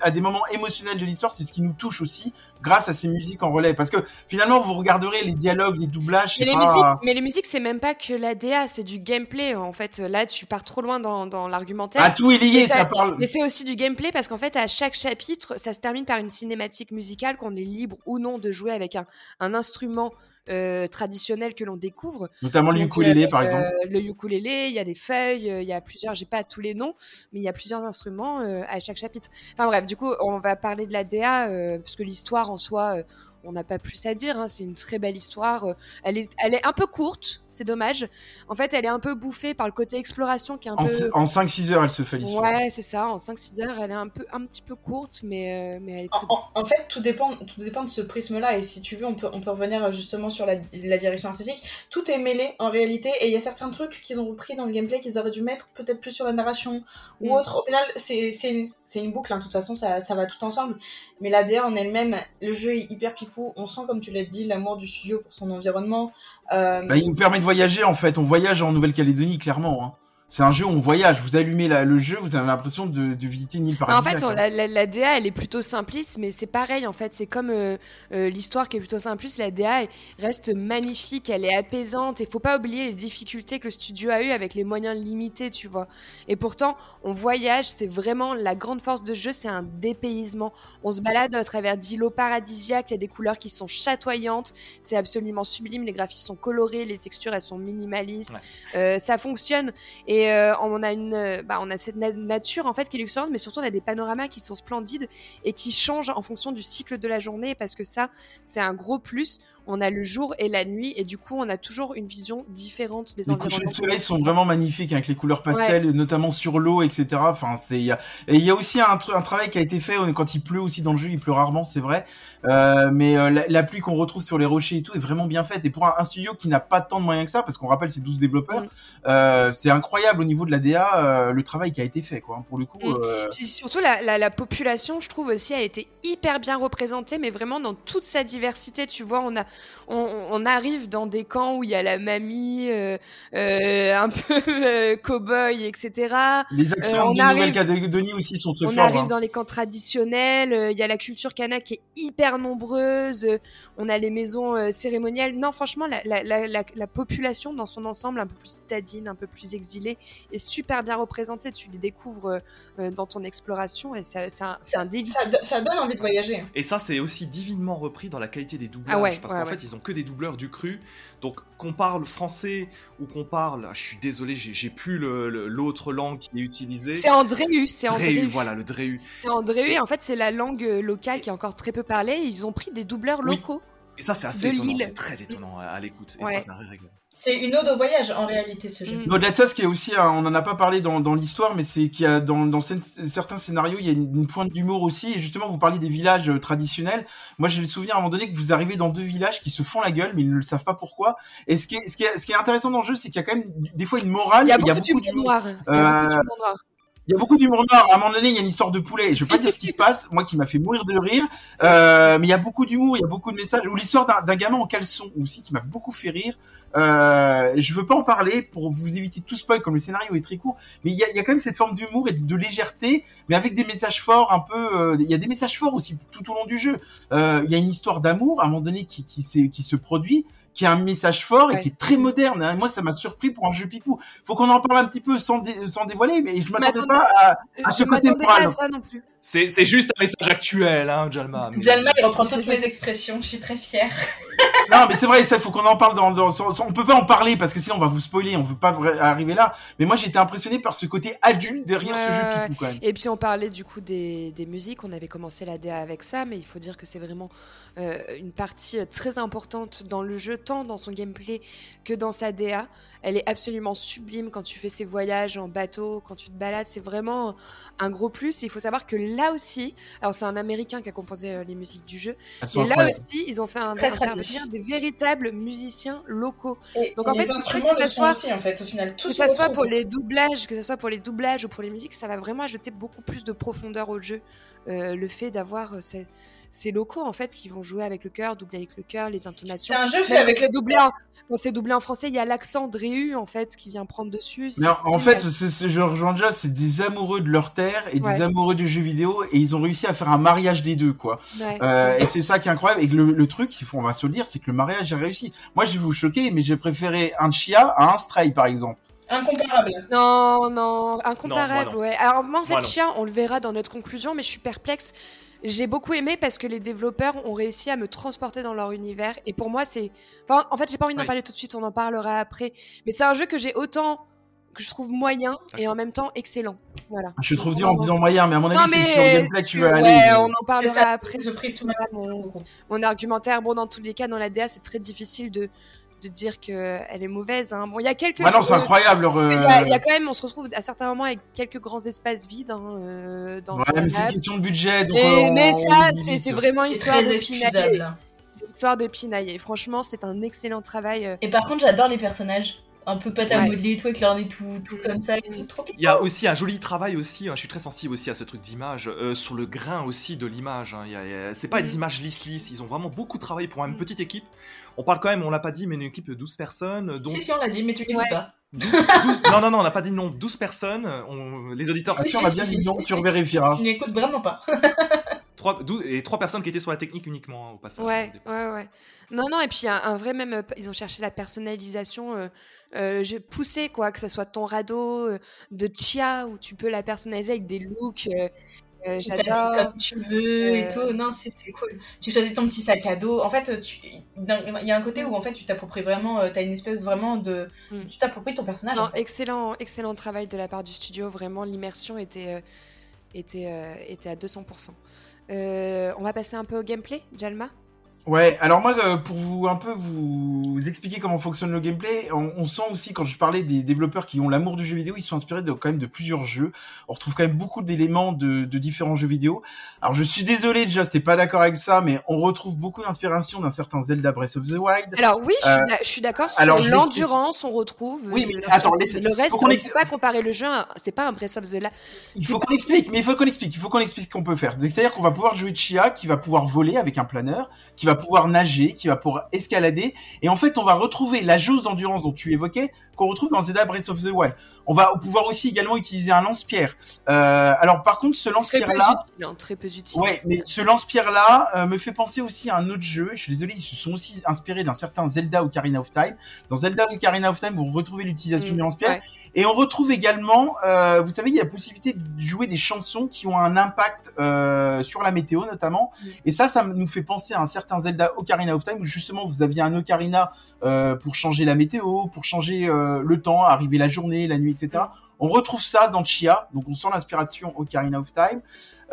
à des moments émotionnels de l'histoire, c'est ce qui nous touche aussi grâce à ces musiques en relais. Parce que finalement, vous regarderez les dialogues, les doublages. Mais, les, musiques, mais les musiques, c'est même pas que la DA, c'est du gameplay. En fait, là, tu pars trop loin dans, dans l'argumentaire. Ah, tout est lié, ça, parle. Mais c'est aussi du gameplay parce qu'en fait, à chaque chapitre, ça se termine par une cinématique musicale qu'on est libre ou non de jouer avec un, un instrument euh, traditionnels que l'on découvre. Notamment le ukulélé, euh, par exemple. le ukulélé, il y a des feuilles, euh, il y a plusieurs, j'ai pas tous les noms, mais il y a plusieurs instruments à chaque chapitre. Enfin bref, du coup, on va parler de la DA, parce que l'histoire en soi, on n'a pas plus à dire. Hein. C'est une très belle histoire. Euh, elle est, elle est un peu courte, c'est dommage. En fait, elle est un peu bouffée par le côté exploration qui est un en, peu. En 5-6 heures, elle se fait l'histoire. Ouais, c'est ça. En 5-6 heures, elle est un, peu, un petit peu courte, mais, euh, mais elle est très en, en, fait, tout dépend, tout dépend de ce prisme-là. Et si tu veux, on peut, on peut revenir euh, justement sur la, la direction artistique. Tout est mêlé en réalité. Et il y a certains trucs qu'ils ont repris dans le gameplay qu'ils auraient dû mettre peut-être plus sur la narration ou mm. autre. Au final, c'est une, une, boucle. Hein. De toute façon, ça, ça va tout ensemble. Mais la DA en elle-même, le jeu est hyper pipou. On sent, comme tu l'as dit, l'amour du studio pour son environnement. Euh... Bah, il nous permet de voyager en fait. On voyage en Nouvelle-Calédonie clairement. Hein. C'est un jeu où on voyage. Vous allumez le jeu, vous avez l'impression de, de, visiter une île paradisiaque. En fait, la, la, DA, elle est plutôt simpliste, mais c'est pareil. En fait, c'est comme euh, euh, l'histoire qui est plutôt simpliste. La DA reste magnifique, elle est apaisante. Et faut pas oublier les difficultés que le studio a eu avec les moyens limités, tu vois. Et pourtant, on voyage. C'est vraiment la grande force de jeu, c'est un dépaysement. On se balade à travers d'îlots paradisiaques. Il y a des couleurs qui sont chatoyantes. C'est absolument sublime. Les graphismes sont colorés, les textures elles sont minimalistes. Euh, ça fonctionne. Et et euh, on a une, euh, bah, on a cette nature en fait qui est luxuriante, mais surtout on a des panoramas qui sont splendides et qui changent en fonction du cycle de la journée parce que ça, c'est un gros plus on a le jour et la nuit, et du coup, on a toujours une vision différente des environnements. Les couchers de soleil sont vraiment magnifiques avec les couleurs pastel, notamment sur l'eau, etc. Enfin, c'est et il y a aussi un, un travail qui a été fait quand il pleut aussi dans le jeu. Il pleut rarement, c'est vrai, euh, mais euh, la, pluie qu'on retrouve sur les rochers et tout est vraiment bien faite. Et pour un, studio qui n'a pas tant de moyens que ça, parce qu'on rappelle c'est 12 développeurs, mm. euh, c'est incroyable au niveau de la DA le travail qui a été fait, quoi. Hein, pour le coup. Mm. Surtout la, la, population, je trouve aussi a été hyper bien représentée, mais vraiment dans toute sa diversité. Tu vois, on a on, arrive dans des camps où il y a la mamie, euh, euh, un peu euh, cow-boy, etc. Les accents de Nouvelle-Calédonie aussi sont très on forts. On arrive hein. dans les camps traditionnels. Il y a la culture kanak qui est hyper nombreuse. On a les maisons cérémoniales. Non, franchement, la, population dans son ensemble, un peu plus citadine, un peu plus exilée, est super bien représentée. Tu les découvres dans ton exploration et c'est un, un délice. Ça, donne envie de voyager. Et ça, c'est aussi divinement repris dans la qualité des doublages. Ah parce qu'en fait, ils ont que des doubleurs du cru. Donc qu'on parle français ou qu'on parle, je suis désolé, j'ai plus l'autre langue qui est utilisée. C'est Andréu, c'est Andréu. voilà, le Dréu. C'est Andréu, en fait c'est la langue euh, locale qui est encore très peu parlée. ils ont pris des doubleurs locaux. Et ça c'est assez étonnant, c'est très étonnant à, l'écoute. Et ça c'est un règle. C'est une ode au voyage en réalité ce jeu. Au-delà de ça, ce qui est aussi, euh, on n'en a pas parlé dans, dans l'histoire, mais c'est qu'il y a dans, dans certains scénarios, il y a une, pointe d'humour aussi. Et justement, vous parliez des villages euh, traditionnels. Moi, j'ai le souvenir à un moment donné que vous arrivez dans deux villages qui se font la gueule, mais ils ne le savent pas pourquoi. Et ce qui est, ce qui est, ce qui est intéressant dans le jeu, c'est qu'il y a quand même des fois une morale. Il y a beaucoup, d'humour noir. Euh, il y a beaucoup d'humour noir. À un moment donné, il y a une histoire de poulet. Je vais pas dire ce qui se passe, moi qui m'a fait mourir de rire. Euh, mais il y a beaucoup d'humour, il y a beaucoup de messages. Ou l'histoire d'un gamin en caleçon aussi qui m'a beaucoup fait rire. Euh, je veux pas en parler pour vous éviter tout spoil, comme le scénario est très court. Mais il y a, y a, quand même cette forme d'humour et de, légèreté, mais avec des messages forts, un peu. Euh, il y a des messages forts aussi tout au long du jeu. Euh, il y a une histoire d'amour à un moment donné qui, qui, qui se produit qui a un message fort et qui est très moderne. Hein. Moi, ça m'a surpris pour un jeu pipou. Faut qu'on en parle un petit peu sans, sans dévoiler, mais je m'attendais pas à, à ce côté moral. C'est juste un message actuel, hein, Jalma. Jalma, il reprend toutes mes expressions. Je suis très fière. non, mais c'est vrai, ça, faut qu'on en parle dans, dans, on peut pas en parler parce que sinon on va vous spoiler, on veut pas arriver là. Mais moi, j'étais impressionné par ce côté adulte derrière ce jeu pipou, quand même. Et puis, on parlait du coup des, des musiques. On avait commencé la DA avec ça, mais il faut dire que c'est vraiment euh, une partie très importante dans le jeu, tant dans son gameplay que dans sa DA. Elle est absolument sublime quand tu fais ces voyages en bateau, quand tu te balades. C'est vraiment un gros plus. il faut savoir que là aussi, alors c'est un Américain qui a composé euh, les musiques du jeu, et là aussi, ils ont fait un, intervenir des véritables musiciens locaux. Donc en fait, tout ça, que ça soit, en fait, au final, que ça soit pour les doublages, que ça soit pour les doublages ou pour les musiques, ça va vraiment ajouter beaucoup plus de profondeur au jeu. Euh, le fait d'avoir euh, ces, locaux en fait qui vont jouer avec le cœur, doubler avec le cœur, les intonations. C'est un jeu fait avec le doublé. En, quand c'est doublé en français, il y a l'accent de Réu en fait qui vient prendre dessus. Mais en, fait, je rejoins déjà, c'est des amoureux de leur terre et des amoureux du jeu vidéo et ils ont réussi à faire un mariage des deux quoi. Euh, et c'est ça qui est incroyable. Et le, le truc, on va se le dire, c'est que le mariage a réussi. Moi, je vais vous choquer, mais j'ai préféré un Chia à un Stray par exemple. Incomparable. Non, non, incomparable, ouais. Alors moi, en fait, Chia, on le verra dans notre conclusion, mais je suis perplexe. J'ai beaucoup aimé parce que les développeurs ont réussi à me transporter dans leur univers. Et pour moi, c'est. Enfin, en fait, j'ai pas envie d'en parler tout de suite, on en parlera après. Mais c'est un jeu que j'ai autant. que je trouve moyen et en même temps excellent. Voilà. Je trouve dur en disant moyen, mais à mon avis, c'est sur le gameplay que tu veux aller. Ouais, on en parlera après. Je prie sous mon, mon argumentaire. Bon, dans tous les cas, dans la DA, c'est très difficile de de dire qu'elle est mauvaise. Hein. Bon, il y a quelques. Ah non, c'est incroyable. Il y, a quand même, on se retrouve à certains moments avec quelques grands espaces vides. Hein, euh, dans ouais, mais c'est une question de budget. Donc mais ça, c'est vraiment histoire de pinailler. C'est histoire de pinailler. Franchement, c'est un excellent travail. Euh. Et par contre, j'adore les personnages un peu pâte à modeler et tout, avec leur nez tout, tout comme ça. Il y a aussi un joli travail aussi, hein, je suis très sensible aussi à ce truc d'image, euh, sur le grain aussi de l'image. Hein, c'est pas des images lisses lisses, ils ont vraiment beaucoup travaillé pour une mm. petite équipe. On parle quand même, on l'a pas dit, mais une équipe de 12 personnes. Donc... Si, si, on l'a dit, mais tu l'écoutes pas. non, non, non, on n'a pas dit non, 12 personnes. Les auditeurs. Si, on a bien dit non, tu revérifieras. Tu n'écoutes vraiment pas. 3, et trois personnes qui étaient sur la technique uniquement hein, au passage. Ouais, ouais, ouais. Non, non, et puis un, un vrai même, euh, ils ont cherché la personnalisation. Euh, euh, j'ai poussé quoi, que ce soit ton radeau de Chia où tu peux la personnaliser avec des looks. Euh, j'adore. Comme tu veux et tout. Non, c'est cool. Tu choisis ton petit sac à dos. En fait, il y a un côté où en fait tu t'appropries vraiment. tu as une espèce vraiment de. Mm. Tu t'appropries ton personnage. Non, excellent, excellent travail de la part du studio. Vraiment, l'immersion était, était, était à 200%. on va passer un peu au gameplay, Jalma? Ouais, alors moi, euh, pour vous un peu vous expliquer comment fonctionne le gameplay, on, sent aussi quand je parlais des développeurs qui ont l'amour du jeu vidéo, ils sont inspirés de quand même de plusieurs jeux. On retrouve quand même beaucoup d'éléments de, de, différents jeux vidéo. Alors je suis désolé, déjà, c'était pas d'accord avec ça, mais on retrouve beaucoup d'inspiration d'un certain Zelda Breath of the Wild. Alors oui, je suis, euh, d'accord sur l'endurance, on retrouve. Oui, mais attends, le reste, on ne peut pas comparer le jeu. C'est pas un Breath of the Wild. Il faut qu'on explique, mais il faut qu'on explique. Il faut qu'on explique ce qu'on peut faire. C'est-à-dire qu'on va pouvoir jouer Chia, qui va pouvoir voler avec un planeur, qui va pouvoir nager, qui va pouvoir escalader. Et en fait, on va retrouver la jauge d'endurance dont tu évoquais, qu'on retrouve dans Zelda Breath of the Wild. On va pouvoir aussi également utiliser un lance-pierre. Euh, alors par contre, ce lance-pierre-là... Hein, très peu utile. Ouais, mais ce lance-pierre-là euh, me fait penser aussi à un autre jeu. Je suis désolé, ils se sont aussi inspirés d'un certain Zelda Ocarina of Time. Dans Zelda Ocarina of Time, vous retrouvez l'utilisation mm, du lance-pierre. Et on retrouve également, euh, vous savez, il y a la possibilité de jouer des chansons qui ont un impact euh, sur la météo notamment. Mm. Et ça, ça nous fait penser à un certain Zelda Ocarina of Time où justement vous aviez un ocarina euh, pour changer la météo, pour changer euh, le temps, arriver la journée, la nuit, On retrouve ça dans Chia, donc on sent l'inspiration Ocarina of Time.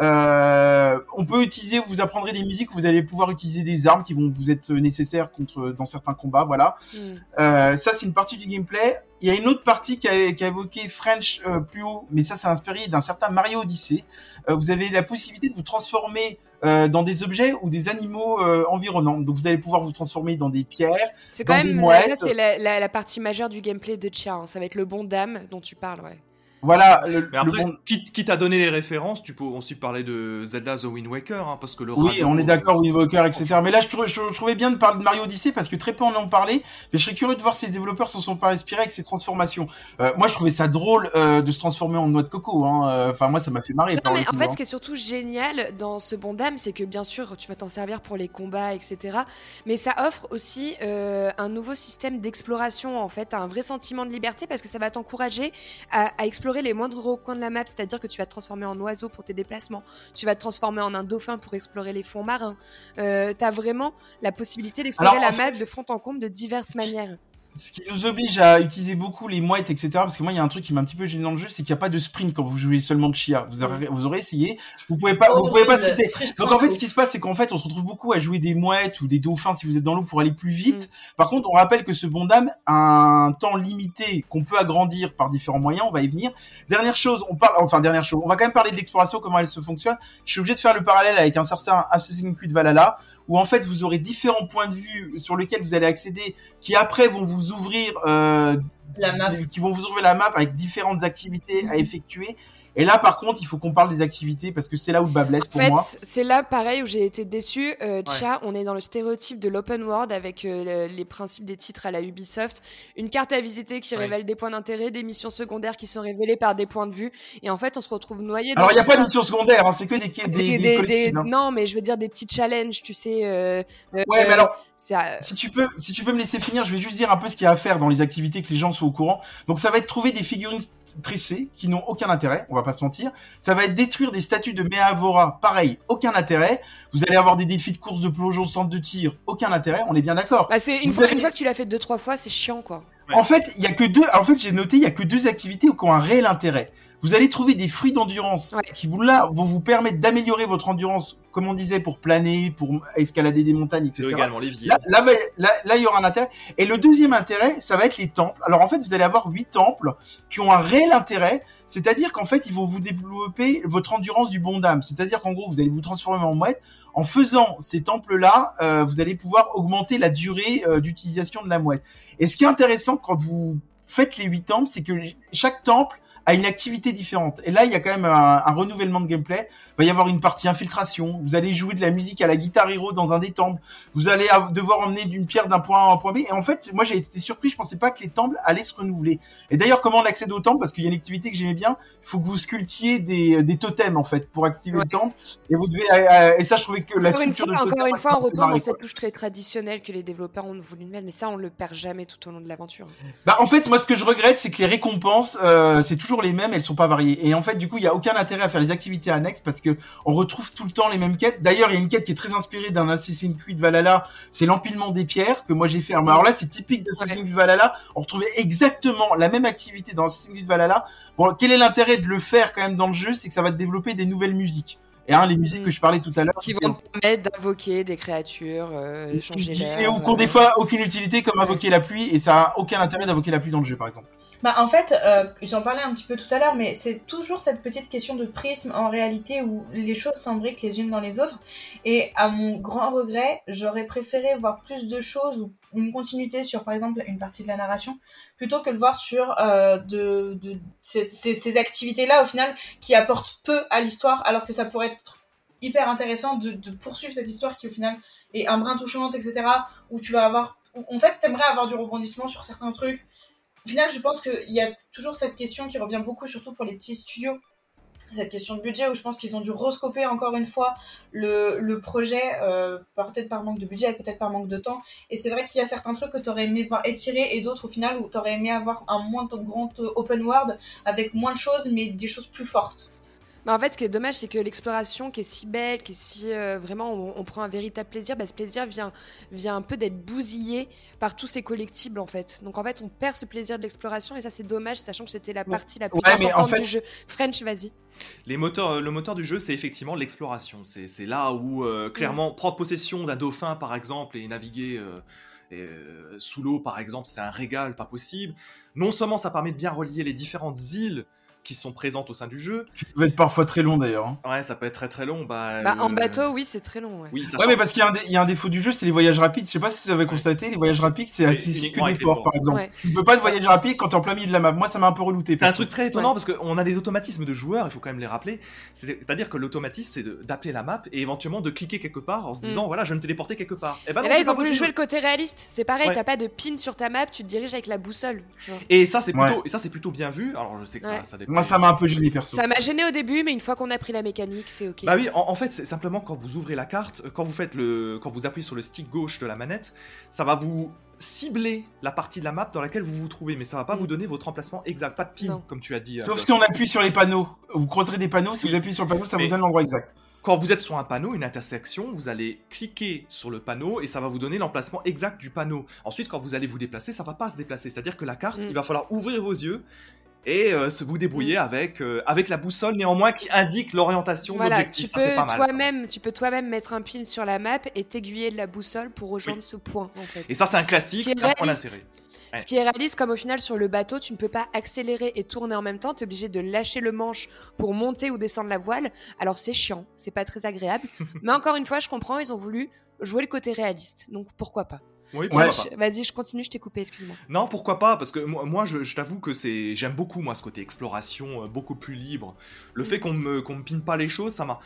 Euh, on peut utiliser, vous apprendrez des musiques, vous allez pouvoir utiliser des armes qui vont vous être nécessaires contre dans certains combats, voilà. Mm. Euh, ça c'est une partie du gameplay. Il y a une autre partie qui a, qui a évoqué French euh, plus haut, mais ça c'est inspiré d'un certain Mario Odyssey. Vous avez la possibilité de vous transformer dans des objets ou des animaux environnants. Donc vous allez pouvoir vous transformer dans des pierres, c'est quand même, Ça c'est la, la, la, partie majeure du gameplay de Chia. Hein. Ça va être le bon dame dont tu parles, ouais. Voilà, le, Mais après, le quitte, quitte à donner les références, tu peux aussi parler de Zelda The Wind Waker, hein, parce que le Oui, on est d'accord, Wind Walker, etc. Mais là, je, trou- je- je trouvais bien de parler de Mario Odyssey parce que très peu en ont parlé. Mais je serais curieux de voir si les développeurs s'en sont pas inspirés avec ces transformations. Euh, moi, je trouvais ça drôle euh, de se transformer en noix de coco. hein. Euh, Enfin, moi, ça m'a fait marrer. Non, par mais en fait, hein. ce qui est surtout génial dans ce bon dame, c'est que bien sûr, tu vas t'en servir pour les combats, etc. Mais ça offre aussi euh, un nouveau système d'exploration, en fait, un vrai sentiment de liberté parce que ça va t'encourager à, à explorer les moindres recoins de la map. C'est-à-dire que tu vas te transformer en oiseau pour tes déplacements, tu vas te transformer en un dauphin pour explorer les fonds marins. Euh, tu as vraiment la possibilité d'explorer la map fait, de fond en comble de diverses manières. Ce qui nous oblige à utiliser beaucoup les mouettes, etc. Parce que moi, il y a un truc qui m'a un petit peu gêné dans le jeu, c'est qu'il n'y a pas de sprint quand vous jouez seulement de Chia. Vous aurez, vous aurez essayé, vous pouvez pas, vous pouvez pas sprinter. Donc en fait, ce qui se passe, c'est qu'en fait, on se retrouve beaucoup à jouer des mouettes ou des dauphins si vous êtes dans l'eau pour aller plus vite. Mm. Par contre, on rappelle que ce bon dame a un temps limité qu'on peut agrandir par différents moyens. On va y venir. Dernière chose, on parle, enfin dernière chose, on va quand même parler de l'exploration, comment elle se fonctionne. Je suis obligé de faire le parallèle avec un certain Assassin's Creed Valhalla, où en fait vous aurez différents points de vue sur lesquels vous allez accéder, qui après vont vous ouvrir, euh, La map. qui vont vous ouvrir la map avec différentes activités à effectuer. Et là, par contre, il faut qu'on parle des activités parce que c'est là où le bas blesse En pour fait, moi. c'est là pareil où j'ai été déçue. Euh, Tcha, on est dans le stéréotype de l'open world avec euh, le- les principes des titres à la Ubisoft. Une carte à visiter qui Ouais. révèle des points d'intérêt, des missions secondaires qui sont révélées par des points de vue. Et en fait, on se retrouve noyé dans Alors, il n'y a pas de ça. mission secondaire, hein, c'est que des, des, des, Des- des- collectifs, des- hein. Non, mais je veux dire des petits challenges, tu sais. euh, euh, Ouais, mais alors, c'est, si tu peux, si tu peux me laisser finir, je vais juste dire un peu ce qu'il y a à faire dans les activités que les gens soient au courant. Donc ça va être trouver des figurines tressées qui n'ont aucun intérêt, on va pas se mentir. Ça va être détruire des statues de Meavora, pareil, aucun intérêt. Vous allez avoir des défis de course de plongeon, centre de tir, aucun intérêt, on est bien d'accord. bah, c'est une, fois, avez- une fois que tu l'as fait deux trois fois, c'est chiant quoi. Ouais. En fait, il y a que deux. En fait, j'ai noté, il y a que deux activités qui ont un réel intérêt. Vous allez trouver des fruits d'endurance Ouais. qui vous là vont vous permettre d'améliorer votre endurance, comme on disait, pour planer, pour escalader des montagnes, C'est etc. également les villes. Là, là, là, là, il y aura un intérêt. Et le deuxième intérêt, ça va être les temples. Alors en fait, vous allez avoir huit temples qui ont un réel intérêt. C'est-à-dire qu'en fait, ils vont vous développer votre endurance du bon dame. C'est-à-dire qu'en gros, vous allez vous transformer en mouette. En faisant ces temples-là, euh, vous allez pouvoir augmenter la durée euh, d'utilisation de la mouette. Et ce qui est intéressant quand vous faites les huit temples, c'est que chaque temple a une activité différente. Et là, il y a quand même un, un renouvellement de gameplay. Il va y avoir une partie infiltration. Vous allez jouer de la musique à la guitare hero dans un des temples. Vous allez devoir emmener d'une pierre d'un point A à un point B. Et en fait, moi, j'ai été surpris. Je pensais pas que les temples allaient se renouveler. Et d'ailleurs, comment on accède aux temples Parce qu'il y a une activité que j'aimais bien. Il faut que vous sculptiez des, des totems, en fait, pour activer Ouais. le temple. Et vous devez, euh, euh, et ça, je trouvais que la Encore une sculpture fois, de totem. encore une fois, on retombe dans cette touche très traditionnelle que les développeurs ont voulu mettre, mais ça, on le perd jamais tout au long de l'aventure. Bah, en fait, moi, ce que je regrette, c'est que les récompenses, euh, c'est toujours les mêmes, elles sont pas variées. Et en fait, du coup, il y a aucun intérêt à faire les activités annexes parce que on retrouve tout le temps les mêmes quêtes. D'ailleurs, il y a une quête qui est très inspirée d'un Assassin's Creed Valhalla, c'est l'empilement des pierres que moi j'ai fait. Alors là, c'est typique d'Assassin's Creed Valhalla. On retrouvait exactement la même activité dans Assassin's Creed Valhalla. Bon, quel est l'intérêt de le faire quand même dans le jeu? C'est que ça va te développer des nouvelles musiques. Et hein, les musiques Mhm. que je parlais tout à l'heure, Qui vont te permettre d'invoquer des créatures, euh, changer et ou euh, des fois aucune utilité comme invoquer la pluie et ça a aucun intérêt d'invoquer la pluie dans le jeu par exemple. Bah, en fait, euh, j'en parlais un petit peu tout à l'heure, mais c'est toujours cette petite question de prisme en réalité où les choses s'embriquent les unes dans les autres. Et à mon grand regret, j'aurais préféré voir plus de choses ou une continuité sur, par exemple, une partie de la narration, plutôt que de voir sur euh, de, ces, activités-là, au final, qui apportent peu à l'histoire, alors que ça pourrait être hyper intéressant de, de poursuivre cette histoire qui, au final, est un brin touchante, etc., où tu vas avoir... En fait, t'aimerais avoir du rebondissement sur certains trucs, au final, je pense qu'il y a toujours cette question qui revient beaucoup, surtout pour les petits studios. Cette question de budget où je pense qu'ils ont dû rescoper encore une fois le, projet, euh, peut-être par manque de budget, peut-être par manque de temps. Et c'est vrai qu'il y a certains trucs que tu aurais aimé voir étirés et d'autres au final où tu aurais aimé avoir un moins grand euh, open world avec moins de choses mais des choses plus fortes. Mais en fait, ce qui est dommage, c'est que l'exploration, qui est si belle, qui est si euh, vraiment, on, on prend un véritable plaisir, bah, ce plaisir vient, vient un peu d'être bousillé par tous ces collectibles, en fait. Donc, en fait, on perd ce plaisir de l'exploration, et ça, c'est dommage, sachant que c'était la partie la plus Ouais, mais en importante fait- du jeu. French, vas-y. Les moteurs, le moteur du jeu, c'est effectivement l'exploration. C'est c'est là où, euh, clairement, prendre possession d'un dauphin, par exemple, et naviguer euh, euh, sous l'eau, par exemple, c'est un régal pas possible. Non seulement ça permet de bien relier les différentes îles qui sont présentes au sein du jeu. Qui peuvent être parfois très long d'ailleurs. hein. Ouais, ça peut être très très long. Bah, Bah, en bateau, oui, c'est très long. ouais. Oui, ça Ouais, mais parce qu'il y, a un dé- il y a un défaut du jeu, c'est les voyages rapides. Je sais pas si vous avez constaté, les voyages rapides, c'est que des ports, par exemple. Ouais. Tu ne peux pas de voyage rapide quand t'es en plein milieu de la map. Moi, ça m'a un peu relouté. C'est un truc très étonnant Ouais. parce qu'on a des automatismes de joueurs, il faut quand même les rappeler. C'est- C'est-à-dire que l'automatisme, c'est d'appeler la map et éventuellement de cliquer quelque part en se disant voilà, je vais me téléporter quelque part. Et, ben Mm. Et non, là, ils ont voulu jouer le côté réaliste. C'est pareil, Ouais. t'as pas de pin sur ta map, tu te diriges avec la boussole. Et ça, c'est plutôt, et ça, c'est plutôt bien vu. Alors, je sais que ça dépend. Moi, ça m'a un peu gêné perso. Ça m'a gêné au début, mais une fois qu'on a pris la mécanique, c'est ok. Bah oui, en, en fait, c'est simplement quand vous ouvrez la carte, euh, quand vous faites le, quand vous appuyez sur le stick gauche de la manette, ça va vous cibler la partie de la map dans laquelle vous vous trouvez, mais ça va pas Mm. vous donner votre emplacement exact, pas de pin, Non. comme tu as dit. euh, Sauf si on appuie sur les panneaux. Vous croiserez des panneaux, si vous appuyez sur le panneau, ça Mais- vous donne l'endroit exact. Quand vous êtes sur un panneau, une intersection, vous allez cliquer sur le panneau et ça va vous donner l'emplacement exact du panneau. Ensuite, quand vous allez vous déplacer, ça va pas se déplacer. C'est-à-dire que la carte, Mm. il va falloir ouvrir vos yeux et euh, se vous débrouiller avec, euh, avec la boussole néanmoins qui indique l'orientation de Voilà, l'objectif. tu peux toi-même, tu peux toi-même mettre un pin sur la map et t'aiguiller de la boussole pour rejoindre ce point en fait. Et ça, c'est un classique, c'est un point réaliste. d'intérêt. Ouais. Ce qui est réaliste, comme au final sur le bateau, tu ne peux pas accélérer et tourner en même temps, tu es obligé de lâcher le manche pour monter ou descendre la voile. Alors c'est chiant, c'est pas très agréable. Mais encore une fois, je comprends, ils ont voulu jouer le côté réaliste. Donc pourquoi pas Oui, pourquoi Ouais. Vas-y, je continue, je t'ai coupé, excuse-moi. Non, pourquoi pas Parce que moi, moi, je, je t'avoue que c'est, j'aime beaucoup moi ce côté exploration, euh, beaucoup plus libre. Le fait qu'on me, qu'on me pine pas les choses, ça m'a.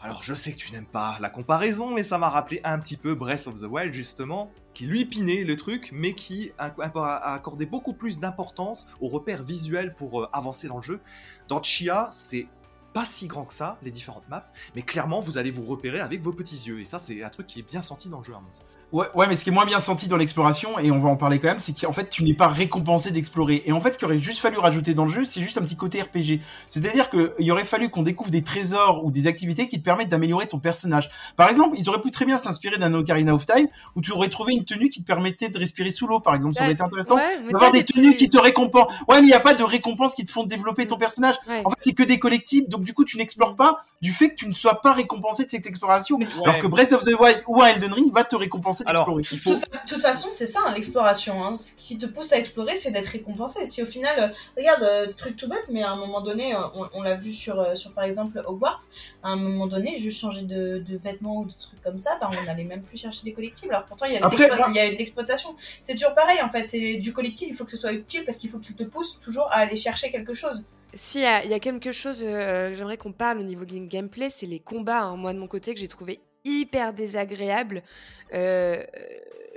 Alors, je sais que tu n'aimes pas la comparaison, mais ça m'a rappelé un petit peu Breath of the Wild justement, qui lui pinait le truc, mais qui a, a- a accordé beaucoup plus d'importance aux repères visuels pour euh, avancer dans le jeu. Dans Chia, c'est pas si grand que ça, les différentes maps, mais clairement, vous allez vous repérer avec vos petits yeux, et ça, c'est un truc qui est bien senti dans le jeu à mon sens. Ouais, ouais, mais ce qui est moins bien senti dans l'exploration, et on va en parler quand même, c'est qu'en fait, tu n'es pas récompensé d'explorer. Et en fait, ce qu'il aurait juste fallu rajouter dans le jeu, c'est juste un petit côté RPG. C'est-à-dire qu'il aurait fallu qu'on découvre des trésors ou des activités qui te permettent d'améliorer ton personnage. Par exemple, ils auraient pu très bien s'inspirer d'un Ocarina of Time, où tu aurais trouvé une tenue qui te permettait de respirer sous l'eau, par exemple. Ça aurait été intéressant. Ouais, D'avoir des petits- tenues qui te récompensent. Ouais, mais il n'y a pas de récompenses qui te font développer ton personnage. Ouais. En fait, c'est que des collectifs, donc du coup, tu n'explores pas du fait que tu ne sois pas récompensé de cette exploration. Alors que Breath of the Wild ou un Elden Ring va te récompenser d'explorer. De faut... toute, fa- de toute façon, c'est ça hein, l'exploration. Hein. Ce qui te pousse à explorer, c'est d'être récompensé. Si au final, euh, regarde, euh, truc tout bête, mais à un moment donné, euh, on, on l'a vu sur, euh, sur par exemple Hogwarts, à un moment donné, juste changer de, de vêtements ou de trucs comme ça, bah, on n'allait même plus chercher des collectifs. Alors pourtant, il y avait, Après, de l'explo- moi- il y avait de l'exploitation. C'est toujours pareil en fait. C'est du collectif, il faut que ce soit utile parce qu'il faut qu'il te pousse toujours à aller chercher quelque chose. Si, il y, a- quelque chose euh, que j'aimerais qu'on parle au niveau game- gameplay, c'est les combats, hein, moi de mon côté, que j'ai trouvé hyper désagréables. Euh,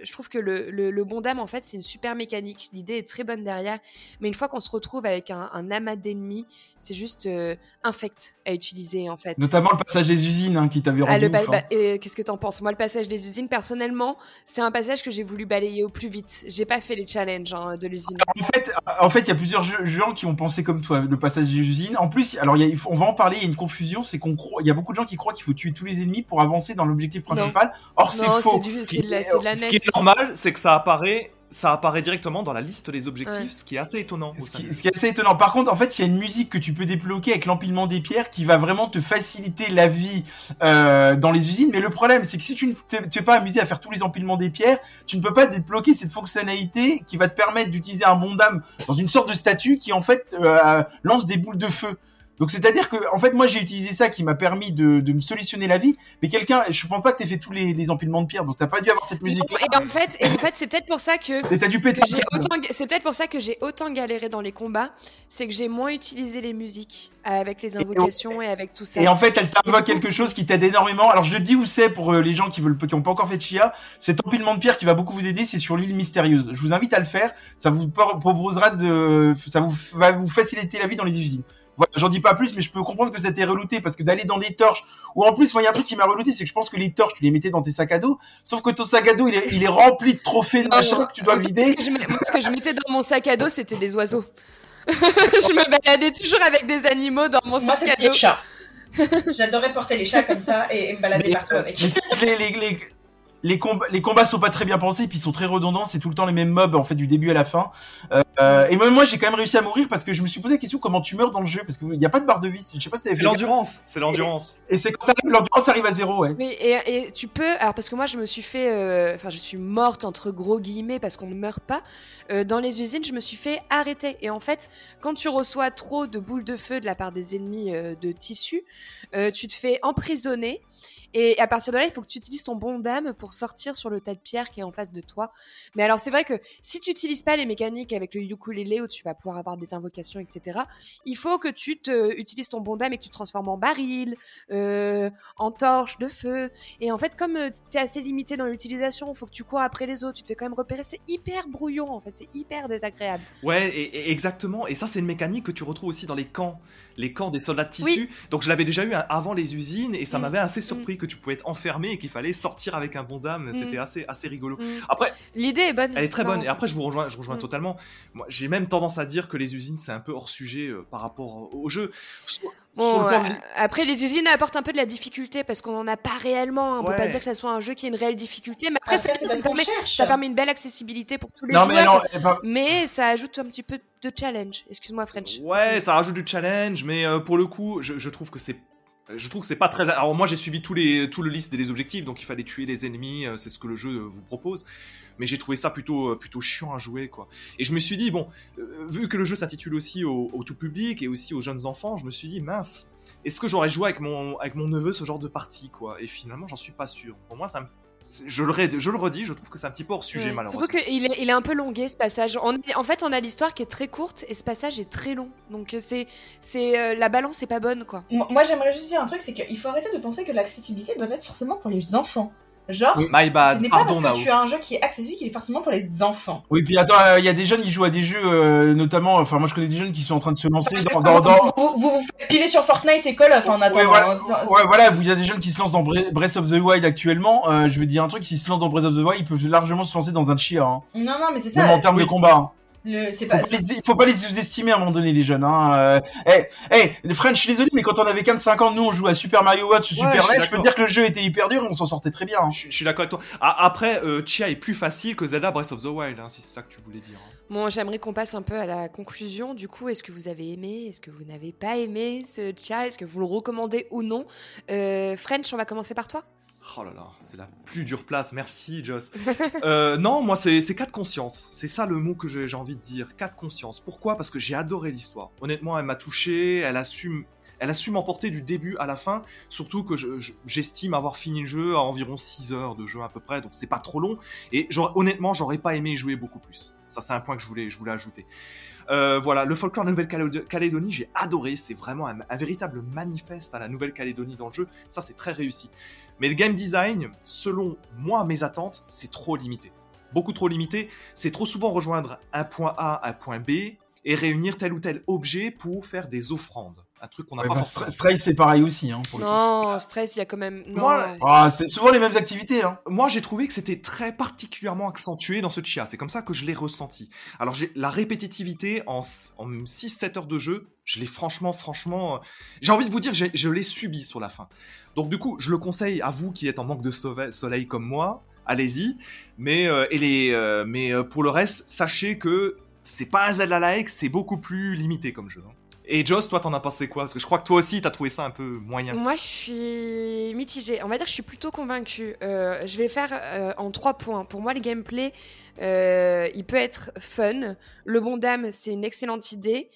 je trouve que le, le, le bon dame, en fait, c'est une super mécanique. L'idée est très bonne derrière. Mais une fois qu'on se retrouve avec un, un amas d'ennemis, c'est juste euh, infect à utiliser, en fait. Notamment le passage des usines hein, qui t'avait Ah, rendu le ouf, hein. et Qu'est-ce que t'en penses? Moi, le passage des usines, personnellement, c'est un passage que j'ai voulu balayer au plus vite. J'ai pas fait les challenges hein, de l'usine. En fait, en fait, il y a plusieurs gens qui ont pensé comme toi, le passage des usines. En plus, alors y a- on va en parler. Il y a une confusion, c'est qu'on croit, il y a beaucoup de gens qui croient qu'il faut tuer tous les ennemis pour avancer dans l'objectif principal. Or, c'est Non, faux. c'est de la- Ce qui net. est normal, c'est que ça apparaît, ça apparaît directement dans la liste des objectifs, Ouais. ce qui est assez étonnant. Ce qui, du ce qui est assez étonnant. Par contre, en fait, il y a une musique que tu peux débloquer avec l'empilement des pierres qui va vraiment te faciliter la vie euh, dans les usines. Mais le problème, c'est que si tu ne t'es tu es pas amusé à faire tous les empilements des pierres, tu ne peux pas débloquer cette fonctionnalité qui va te permettre d'utiliser un bon dame dans une sorte de statue qui en fait euh, lance des boules de feu. Donc c'est-à-dire que en fait moi j'ai utilisé ça qui m'a permis de, de me solutionner la vie, mais quelqu'un, je pense pas que t'aies fait tous les, les empilements de pierres, donc t'as pas dû avoir cette musique. Et en fait, et en fait c'est peut-être pour ça que c'est peut-être pour ça que j'ai autant galéré dans les combats c'est que j'ai moins utilisé les musiques avec les invocations et avec tout ça Et en fait, elle t'invoque quelque chose qui t'aide énormément. Alors, je te dis où c'est pour euh, les gens qui veulent, qui ont pas encore fait de Chia. Cet empilement de pierre qui va beaucoup vous aider, c'est sur l'île mystérieuse. Je vous invite à le faire. Ça vous proposera de, ça vous va vous faciliter la vie dans les usines. Voilà, j'en dis pas plus, mais je peux comprendre que ça t'est relouté parce que d'aller dans des torches, ou en plus, moi, il y a un truc qui m'a relouté, c'est que je pense que les torches, tu les mettais dans tes sacs à dos, sauf que ton sac à dos, il est, il est rempli de trophées de machin que tu dois Ce que vider. je moi, ce que je mettais dans mon sac à dos c'était des oiseaux je me baladais toujours avec des animaux dans mon Moi, sac à c'était les dos chats. J'adorais porter les chats comme ça et, et me balader Mais, partout euh, avec. mais c'est que les, les, les, les, combats, les combats sont pas très bien pensés, puis ils sont très redondants. C'est tout le temps les mêmes mobs en fait du début à la fin. Euh, et même moi, j'ai quand même réussi à mourir parce que je me suis posé la question comment tu meurs dans le jeu? Parce qu'il n'y a pas de barre de vie. Je sais pas si c'est l'endurance. C'est l'endurance. Et, c'est quand l'endurance arrive à zéro, ouais. Oui, et, et, tu peux. Alors parce que moi, je me suis fait. Euh, enfin, je suis morte entre gros guillemets parce qu'on ne meurt pas. Euh, dans les usines, je me suis fait arrêter. Et en fait, quand tu reçois trop de boules de feu de la part des ennemis de tissu, tu te fais emprisonner. Et à partir de là, il faut que tu utilises ton bon d'âme pour sortir sur le tas de pierres qui est en face de toi. Mais alors, c'est vrai que si tu n'utilises pas les mécaniques avec le ukulélé où tu vas pouvoir avoir des invocations, etc., il faut que tu te, utilises ton bon d'âme et que tu te transformes en baril, euh, en torche de feu. Et en fait, comme euh, tu es assez limité dans l'utilisation, il faut que tu cours après les autres, tu te fais quand même repérer. C'est hyper brouillon, en fait. C'est hyper désagréable. Ouais, et, exactement. Et ça, c'est une mécanique que tu retrouves aussi dans les camps les camps des soldats de tissu. Donc je l'avais déjà eu avant les usines et ça mm. m'avait assez surpris mm. que tu pouvais être enfermé et qu'il fallait sortir avec un bon dame. Mm. C'était assez, assez rigolo. Après, l'idée est bonne. Elle est très bonne. Et après, je vous rejoins, je rejoins totalement. Moi, j'ai même tendance à dire que les usines c'est un peu hors sujet euh, par rapport au jeu. Bon, après, les usines apportent un peu de la difficulté parce qu'on n'en a pas réellement. On peut pas dire que ça soit un jeu qui a une réelle difficulté, mais après, ça, permet, ça, permet, une belle accessibilité pour tous les joueurs. Mais, ça ajoute un petit peu de challenge. Excuse-moi, French. Ouais, ça rajoute du challenge, mais euh, pour le coup, je, je trouve que c'est je trouve que c'est pas très. Alors moi j'ai suivi tous les tout le liste des objectifs, donc il fallait tuer les ennemis, euh, c'est ce que le jeu vous propose mais j'ai trouvé ça plutôt, euh, plutôt chiant à jouer, quoi. Et je me suis dit, bon, euh, vu que le jeu s'intitule aussi au, tout public et aussi aux jeunes enfants, je me suis dit, mince, est-ce que j'aurais joué avec mon, avec mon neveu ce genre de partie, quoi? Et finalement, j'en suis pas sûr. Pour moi, ça je le, je le redis, je trouve que c'est un petit peu hors sujet, malheureusement. Surtout qu'il est, il est un peu longué ce passage. en fait, on a l'histoire qui est très courte et ce passage est très long. Donc, euh, c'est, c'est la balance est pas bonne, quoi. Moi, j'aimerais juste dire un truc c'est qu'il faut arrêter de penser que l'accessibilité doit être forcément pour les enfants. Genre, My bad. ce n'est pas parce que tu as un jeu qui est accessible qu'il est forcément pour les enfants. Oui, puis attends, il euh, y a des jeunes qui jouent à des jeux, euh, notamment, enfin moi je connais des jeunes qui sont en train de se lancer dans... dans, dans... Vous, vous, vous, faites piler sur Fortnite et Call of en attendant. Ouais, voilà, ouais, voilà il y a des jeunes qui se lancent dans Breath of the Wild actuellement. Euh, je vais dire un truc, s'ils se lancent dans Breath of the Wild, ils peuvent largement se lancer dans un chia. Hein. Non, non, mais c'est ça. Même en termes de combat. Hein. Le, faut, pas... les, faut pas les sous-estimer à un moment donné, les jeunes. Hein. Euh, hey, hey, French, je suis désolé, mais quand on avait 15-5 ans, nous, on jouait à Super Mario World ou Super NES. Je peux te dire que le jeu était hyper dur et on s'en sortait très bien. Hein. Je, suis d'accord avec toi. Après, euh, Chia est plus facile que Zelda Breath of the Wild, hein, si c'est ça que tu voulais dire. Hein. Bon, j'aimerais qu'on passe un peu à la conclusion. Du coup, est-ce que vous avez aimé Est-ce que vous n'avez pas aimé ce Chia? Est-ce que vous le recommandez ou non? Euh, French, on va commencer par toi Oh là là, c'est la plus dure place, merci Joss. Euh, non, moi c'est cas de conscience, c'est ça le mot que j'ai envie de dire, cas de conscience. Pourquoi? Parce que j'ai adoré l'histoire. Honnêtement, elle m'a touché, elle a su elle a su m'emporter du début à la fin, surtout que j'estime avoir fini le jeu à environ 6 heures de jeu à peu près, donc c'est pas trop long, et honnêtement j'aurais pas aimé y jouer beaucoup plus. Ça c'est un point que je voulais, je voulais ajouter. Euh, voilà, le folklore Nouvelle-Calédonie, j'ai adoré, c'est vraiment un, véritable manifeste à la Nouvelle-Calédonie dans le jeu, ça c'est très réussi. Mais le game design, selon moi, mes attentes, c'est trop limité. Beaucoup trop limité, c'est trop souvent rejoindre un point A un point B et réunir tel ou tel objet pour faire des offrandes. Un truc qu'on a pas Strace, c'est pareil aussi. Hein, non, Strace, il y a quand même. Ah, c'est souvent les mêmes activités. Hein. Moi, j'ai trouvé que c'était très particulièrement accentué dans ce chia. C'est comme ça que je l'ai ressenti. Alors, j'ai la répétitivité en, en 6-7 heures de jeu, je l'ai franchement, franchement. J'ai envie de vous dire, je l'ai subi sur la fin. Donc du coup, je le conseille à vous qui êtes en manque de soleil comme moi, allez-y. Mais, euh, et euh, mais euh, pour le reste, sachez que c'est pas un Zelda-like, c'est beaucoup plus limité comme jeu. Hein. Et Joss, toi, t'en as pensé quoi? Parce que je crois que toi aussi, t'as trouvé ça un peu moyen. Moi, je suis mitigée. On va dire que je suis plutôt convaincue. je vais faire en trois points. Pour moi, le gameplay, il peut être fun. Le bon dame, c'est une excellente idée.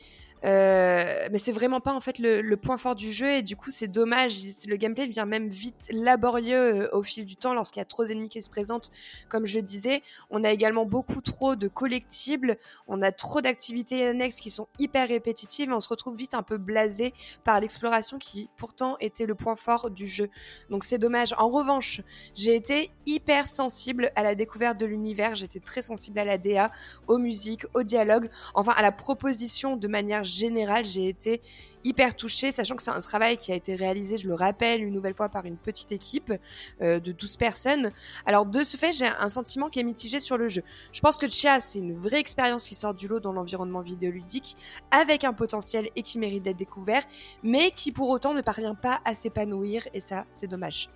Euh, mais c'est vraiment pas en fait le, point fort du jeu et du coup c'est dommage. Le gameplay devient même vite laborieux euh, au fil du temps lorsqu'il y a trop d'ennemis qui se présentent. Comme je disais, on a également beaucoup trop de collectibles, on a trop d'activités annexes qui sont hyper répétitives et on se retrouve vite un peu blasé par l'exploration qui pourtant était le point fort du jeu. Donc c'est dommage. En revanche, j'ai été hyper sensible à la découverte de l'univers, j'étais très sensible à la DA, aux musiques, au dialogue, enfin à la proposition de manière général, j'ai été hyper touchée, sachant que c'est un travail qui a été réalisé, je le rappelle, une nouvelle fois par une petite équipe euh, de 12 personnes. Alors de ce fait, j'ai un sentiment qui est mitigé sur le jeu. Je pense que Chia, c'est une vraie expérience qui sort du lot dans l'environnement vidéoludique, avec un potentiel et qui mérite d'être découvert, mais qui pour autant ne parvient pas à s'épanouir, et ça, c'est dommage.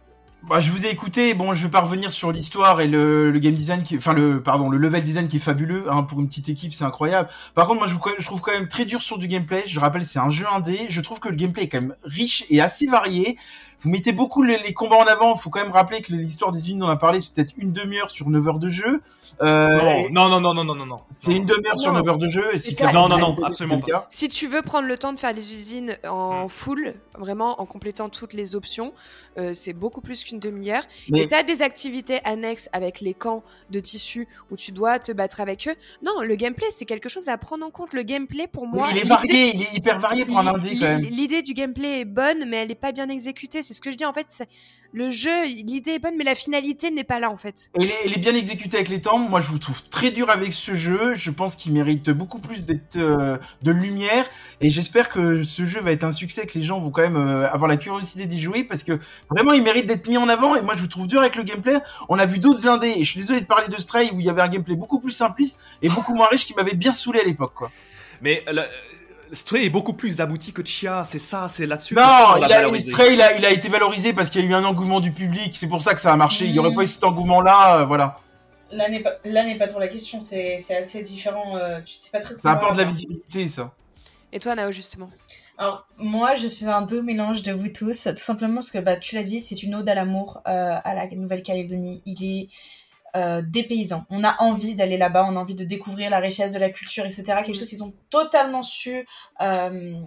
Bah, je vous ai écouté. Bon, je vais pas revenir sur l'histoire et le, le, game design qui, enfin le, pardon, le level design qui est fabuleux. Hein, pour une petite équipe, c'est incroyable. Par contre, moi, je, je, trouve quand même très dur sur du gameplay. Je rappelle, c'est un jeu indé. Je trouve que le gameplay est quand même riche et assez varié. Vous mettez beaucoup les, combats en avant. Il faut quand même rappeler que l'histoire des unes, on a parlé, c'est peut-être une demi-heure sur 9 heures de jeu. Euh, non, non, non, non, non, non, non. C'est une demi-heure sur 9 heures de jeu. Et c'est non, non, non, absolument pas. Si tu veux prendre le temps de faire les usines en full, vraiment en complétant toutes les options, euh, c'est beaucoup plus qu'une demi-heure. Et tu as des activités annexes avec les camps de tissu où tu dois te battre avec eux. Non, le gameplay, c'est quelque chose à prendre en compte. Le gameplay, pour moi. il est varié, il est hyper varié pour un indé quand même. L'idée du gameplay est bonne, mais elle n'est pas bien exécutée ce que je dis en fait. Le jeu, l'idée est bonne, mais la finalité n'est pas là en fait. Elle est, bien exécutée avec les temps. Moi, je vous trouve très dur avec ce jeu. Je pense qu'il mérite beaucoup plus d'être euh, de lumière. Et j'espère que ce jeu va être un succès, que les gens vont quand même euh, avoir la curiosité d'y jouer parce que vraiment, il mérite d'être mis en avant. Et moi, je vous trouve dur avec le gameplay. On a vu d'autres indés. Et je suis désolé de parler de Stray où il y avait un gameplay beaucoup plus simpliste et beaucoup moins riche qui m'avait bien saoulé à l'époque, quoi. Mais Stray est beaucoup plus abouti que Chia, c'est ça, c'est là-dessus. Non, il a, Stray, il a, il a, été valorisé parce qu'il y a eu un engouement du public, c'est pour ça que ça a marché. Il n'y aurait mm. pas eu cet engouement-là, euh, voilà. Là n'est pas, pas trop la question, c'est assez différent. Euh, tu sais pas très. Ça apporte de la visibilité, ça. Et toi, Nao, justement? Alors, moi, je suis un doux mélange de vous tous, tout simplement parce que, bah, tu l'as dit, c'est une ode à l'amour euh, à la Nouvelle-Calédonie. Il est euh, des paysans. On a envie d'aller là-bas, on a envie de découvrir la richesse de la culture, etc. Quelque chose qu'ils ont totalement su euh,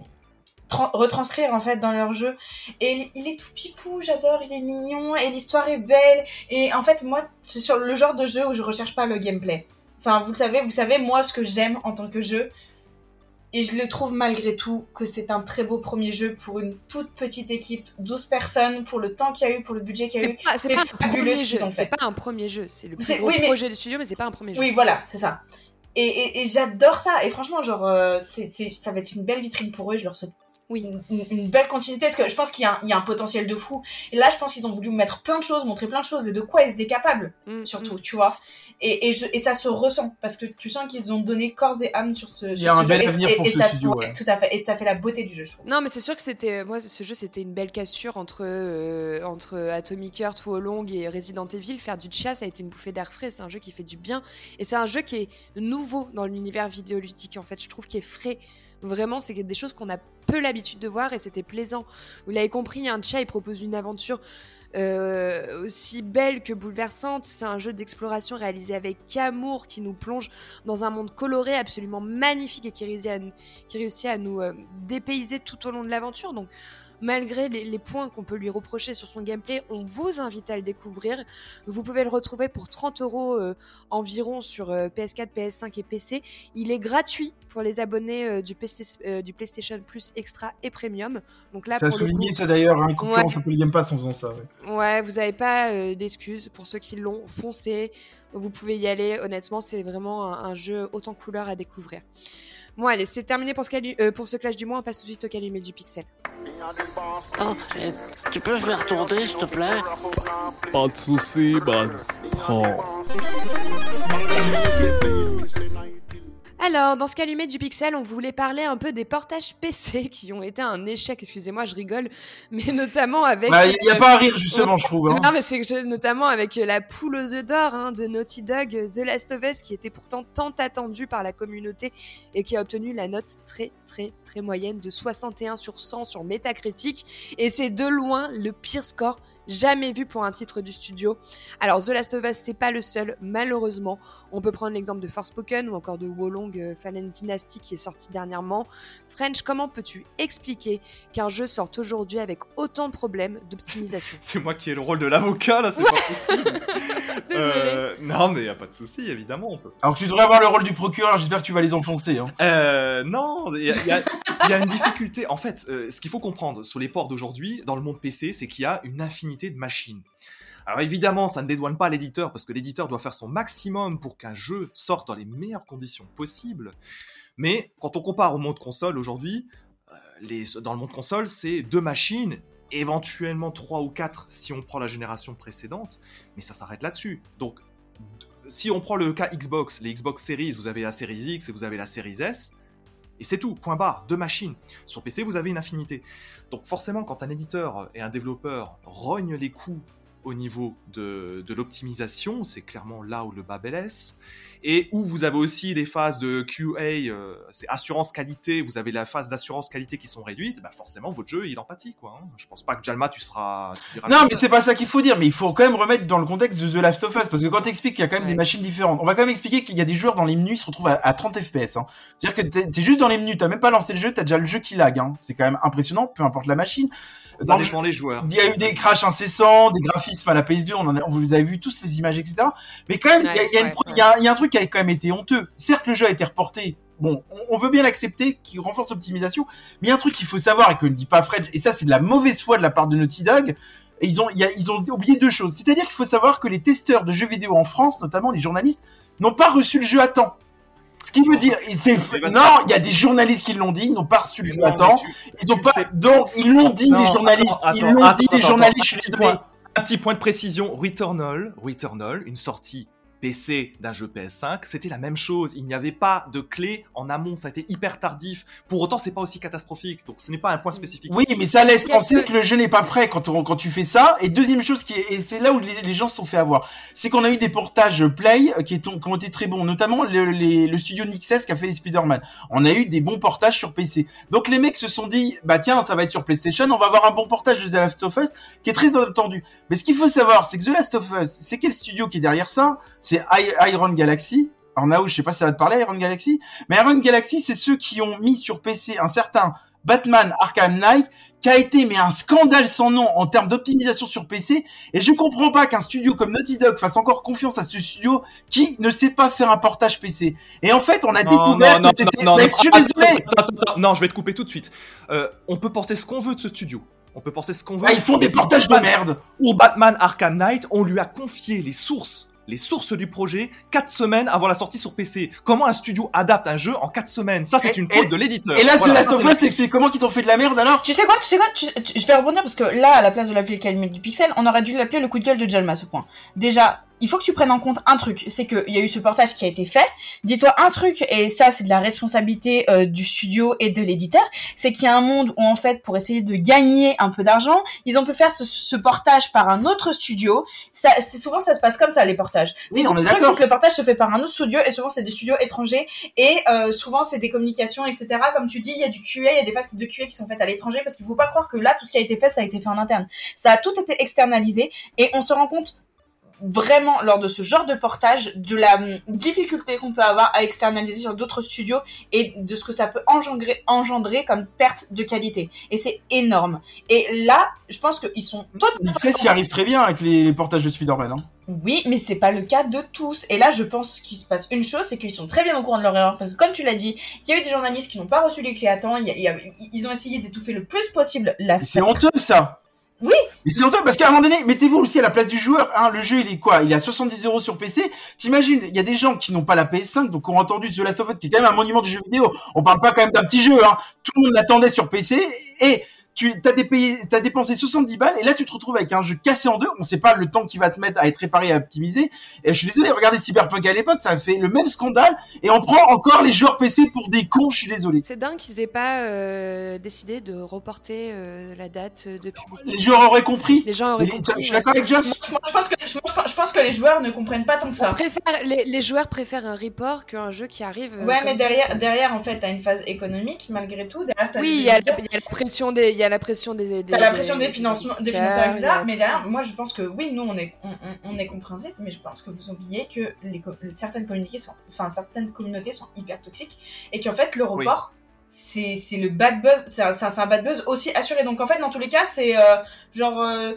retranscrire en fait dans leur jeu. Et il est tout pipou, j'adore, il est mignon et l'histoire est belle. Et en fait, moi, c'est sur le genre de jeu où je recherche pas le gameplay. Enfin, vous le savez, vous savez moi ce que j'aime en tant que jeu, et je le trouve malgré tout que c'est un très beau premier jeu pour une toute petite équipe, 12 personnes, pour le temps qu'il y a eu, pour le budget qu'il y a eu. C'est pas, un premier jeu, c'est pas un premier jeu, c'est le plus gros projet de studio, mais c'est pas un premier jeu. Oui, voilà, c'est ça. Et, et, j'adore ça, et franchement, genre, euh, ça va être une belle vitrine pour eux, je leur souhaite oui. Une, belle continuité, parce que je pense qu'il y, y, a un potentiel de fou. Et là, je pense qu'ils ont voulu mettre plein de choses, montrer plein de choses, et de quoi ils étaient capables, mm, surtout, mm. tu vois. Et, et, je, et, ça se ressent, parce que tu sens qu'ils ont donné corps et âme sur ce, Il y a un bel avenir pour ce ça, studio, Tout à fait, et ça fait la beauté du jeu, je trouve. Non, mais c'est sûr que c'était, moi, ce jeu, c'était une belle cassure entre, euh, entre Atomic Heart, Long et Resident Evil. Faire du chia, ça a été une bouffée d'air frais, c'est un jeu qui fait du bien, et c'est un jeu qui est nouveau dans l'univers vidéoludique, en fait, je trouve, qui est frais. Vraiment, c'est des choses qu'on a peu l'habitude de voir et c'était plaisant. Vous l'avez compris, un chat, il propose une aventure euh, aussi belle que bouleversante. C'est un jeu d'exploration réalisé avec amour qui nous plonge dans un monde coloré absolument magnifique et qui réussit à, qui réussit à nous euh, dépayser tout au long de l'aventure. Donc, malgré les, points qu'on peut lui reprocher sur son gameplay, on vous invite à le découvrir. Vous pouvez le retrouver pour 30 euros euh, environ sur PS4, PS5 et PC. Il est gratuit pour les abonnés euh, du, du, PlayStation Plus Extra et Premium. Donc là, ça pour souligné ça d'ailleurs, hein, concurrence ouais. Game Pass en faisant ça. Ouais, vous n'avez pas euh, d'excuses pour ceux qui l'ont foncé. Vous pouvez y aller. Honnêtement, c'est vraiment un, jeu autant couleur à découvrir. Bon, allez, c'est terminé pour ce, euh, pour ce clash du mois. On passe tout de suite au calumet du pixel. Oh, tu peux faire tourner, s'il te plaît? Pas de soucis, man. Oh. Alors, dans ce calumet du Pixel, on voulait parler un peu des portages PC qui ont été un échec. Excusez-moi, je rigole, mais notamment avec. Il bah, n'y a pas à rire, justement, je trouve. Hein. Non, mais c'est notamment avec la poule aux œufs d'or hein, de Naughty Dog, The Last of Us, qui était pourtant tant attendu par la communauté et qui a obtenu la note très, très, très moyenne de 61 sur 100 sur Metacritic. Et c'est de loin le pire score jamais vu pour un titre du studio. Alors The Last of Us, c'est pas le seul, malheureusement. On peut prendre l'exemple de Forspoken ou encore de Wolong euh, Fallen Dynasty qui est sorti dernièrement. French, comment peux-tu expliquer qu'un jeu sorte aujourd'hui avec autant de problèmes d'optimisation? C'est moi qui ai le rôle de l'avocat là, c'est pas possible. euh, non, mais y a pas de souci, évidemment, on peut. Alors tu devrais avoir le rôle du procureur, j'espère que tu vas les enfoncer. Hein. Euh, non, il y, a une difficulté. En fait, euh, ce qu'il faut comprendre sur les ports d'aujourd'hui, dans le monde PC, c'est qu'il y a une infinité de machines. Alors évidemment, ça ne dédouane pas l'éditeur, parce que l'éditeur doit faire son maximum pour qu'un jeu sorte dans les meilleures conditions possibles. Mais quand on compare au monde console aujourd'hui, euh, dans le monde console, c'est deux machines éventuellement 3 ou 4 si on prend la génération précédente, mais ça s'arrête là-dessus. Donc, si on prend le cas Xbox, les Xbox Series, vous avez la Series X et vous avez la Series S, et c'est tout, point barre, deux machines. Sur PC, vous avez une infinité. Donc forcément, quand un éditeur et un développeur rognent les coûts au niveau de, l'optimisation, c'est clairement là où le bas blesse et où vous avez aussi les phases de QA, euh, c'est assurance qualité, vous avez la phase d'assurance qualité qui sont réduites, bah forcément votre jeu il en pâtit quoi. Hein. Je pense pas que Jalma tu seras. non mais c'est pas ça qu'il faut dire, mais il faut quand même remettre dans le contexte de The Last of Us parce que quand tu expliques qu'il y a quand même des machines différentes, on va quand même expliquer qu'il y a des joueurs dans les menus ils se retrouvent à, 30 FPS. Hein. C'est-à-dire que t'es es juste dans les menus, t'as même pas lancé le jeu, t'as déjà le jeu qui lag. Hein. C'est quand même impressionnant, peu importe la machine. Ça dépend les joueurs. Il y a eu des crashs incessants, des graphismes à la PS2, on, en a, vous avez vu tous les images, etc. Mais quand même, il y, a, y, a un truc qui a quand même été honteux. Certes, le jeu a été reporté. Bon, on, veut bien l'accepter, qui renforce l'optimisation. Mais il y a un truc qu'il faut savoir et que ne dit pas Fred, et ça c'est de la mauvaise foi de la part de Naughty Dog. Et ils ont, y a, ils ont oublié deux choses. C'est-à-dire qu'il faut savoir que les testeurs de jeux vidéo en France, notamment les journalistes, n'ont pas reçu le jeu à temps. Ce qui veut dire, non, il y a des journalistes qui l'ont dit, ils n'ont pas reçu le attends. Ils ont pas, donc ils l'ont dit les journalistes, ils l'ont dit les journalistes. Un petit point de précision, Returnal, Returnal, une sortie PC d'un jeu PS5, c'était la même chose. Il n'y avait pas de clé en amont, ça a été hyper tardif. Pour autant, c'est pas aussi catastrophique, donc ce n'est pas un point spécifique. Oui, mais ça laisse penser que le jeu n'est pas prêt quand, tu fais ça. Et deuxième chose, qui est, et c'est là où les, gens se sont fait avoir, c'est qu'on a eu des portages Play euh, qui, ont été très bons, notamment le, le studio Nixes qui a fait les Spider-Man. On a eu des bons portages sur PC. Donc les mecs se sont dit, bah tiens, ça va être sur PlayStation, on va avoir un bon portage de The Last of Us qui est très attendu. Mais ce qu'il faut savoir, c'est que The Last of Us, c'est quel studio qui est derrière ça? C'est Iron Galaxy. Alors Nao, je sais pas si ça va te parler, Iron Galaxy. Mais Iron Galaxy, c'est ceux qui ont mis sur PC un certain Batman Arkham Knight, qui a été mais un scandale sans nom en termes d'optimisation sur PC. Et je comprends pas qu'un studio comme Naughty Dog fasse encore confiance à ce studio qui ne sait pas faire un portage PC. Et en fait, on a découvert que c'était. je suis désolé. Non, je vais te couper tout de suite. Euh, on peut penser ce qu'on veut de ce studio. On peut penser ce qu'on veut. Ah, ils font des portages de merde. Ou Batman Arkham Knight, on lui a confié les sources les sources du projet 4 semaines avant la sortie sur PC. Comment un studio adapte un jeu en 4 semaines? Ça, c'est une faute de l'éditeur. Et là, c'est Last of Us t'expliques comment ils ont fait de la merde alors? Tu sais quoi Tu sais quoi Je vais rebondir parce que là, à la place de l'appeler le du pixel, on aurait dû l'appeler le coup de gueule de Jalma à ce point. Déjà, il faut que tu prennes en compte un truc, c'est qu'il y a eu ce portage qui a été fait. Dis-toi un truc, et ça c'est de la responsabilité euh, du studio et de l'éditeur, c'est qu'il y a un monde où en fait pour essayer de gagner un peu d'argent, ils ont pu faire ce, portage par un autre studio. Ça, c'est souvent ça se passe comme ça les portages. Oui, on est que le portage se fait par un autre studio et souvent c'est des studios étrangers et euh, souvent c'est des communications etc. Comme tu dis, il y a du QA, il y a des phases de QA qui sont faites à l'étranger parce qu'il faut pas croire que là tout ce qui a été fait ça a été fait en interne. Ça a tout été externalisé et on se rend compte vraiment lors de ce genre de portage de la hum, difficulté qu'on peut avoir à externaliser sur d'autres studios et de ce que ça peut engendrer, engendrer comme perte de qualité. Et c'est énorme. Et là, je pense qu'ils sont totalement... Xs y arrive très bien avec les, portages de Spider-Man. Hein. Oui, mais c'est pas le cas de tous. Et là, je pense qu'il se passe une chose, c'est qu'ils sont très bien au courant de leur erreur. Parce que comme tu l'as dit, il y a eu des journalistes qui n'ont pas reçu les clés à temps. ils ont essayé d'étouffer le plus possible la. C'est honteux ça. Oui. Mais c'est honteux parce qu'à un moment donné, mettez-vous aussi à la place du joueur. Hein, le jeu, il est quoi? Il est à 70 euros sur PC. T'imagines, il y a des gens qui n'ont pas la PS5, donc ont entendu The Last of Us, qui est quand même un monument du jeu vidéo. On parle pas quand même d'un petit jeu. Hein. Tout le monde l'attendait sur PC et tu as, dépayé, as dépensé 70 balles et là tu te retrouves avec un jeu cassé en deux. On sait pas le temps qui va te mettre à être réparé et à optimiser. Et je suis désolé, regardez Cyberpunk à l'époque, ça a fait le même scandale et on prend encore les joueurs PC pour des cons. Je suis désolé. C'est dingue qu'ils aient pas euh, décidé de reporter euh, la date de publication. Les joueurs auraient compris. Les gens auraient compris. Je suis d'accord avec Josh. je, pense que, je, pense que les joueurs ne comprennent pas tant que ça. les, les, joueurs préfèrent un report qu'un jeu qui arrive. Euh, ouais, mais derrière, derrière en fait, t'as une phase économique malgré tout. Derrière, oui, il y, a la pression des, la pression des. T'as la pression des, financements, des financeurs, etc. Mais derrière, moi, je pense que oui, nous, on est, on, on, est compréhensif, mais je pense que vous oubliez que les, certaines communautés sont, enfin, certaines communautés sont hyper toxiques et qu'en fait, le report. c'est c'est le bad buzz c'est un, un, bad buzz aussi assuré donc en fait dans tous les cas c'est euh, genre euh,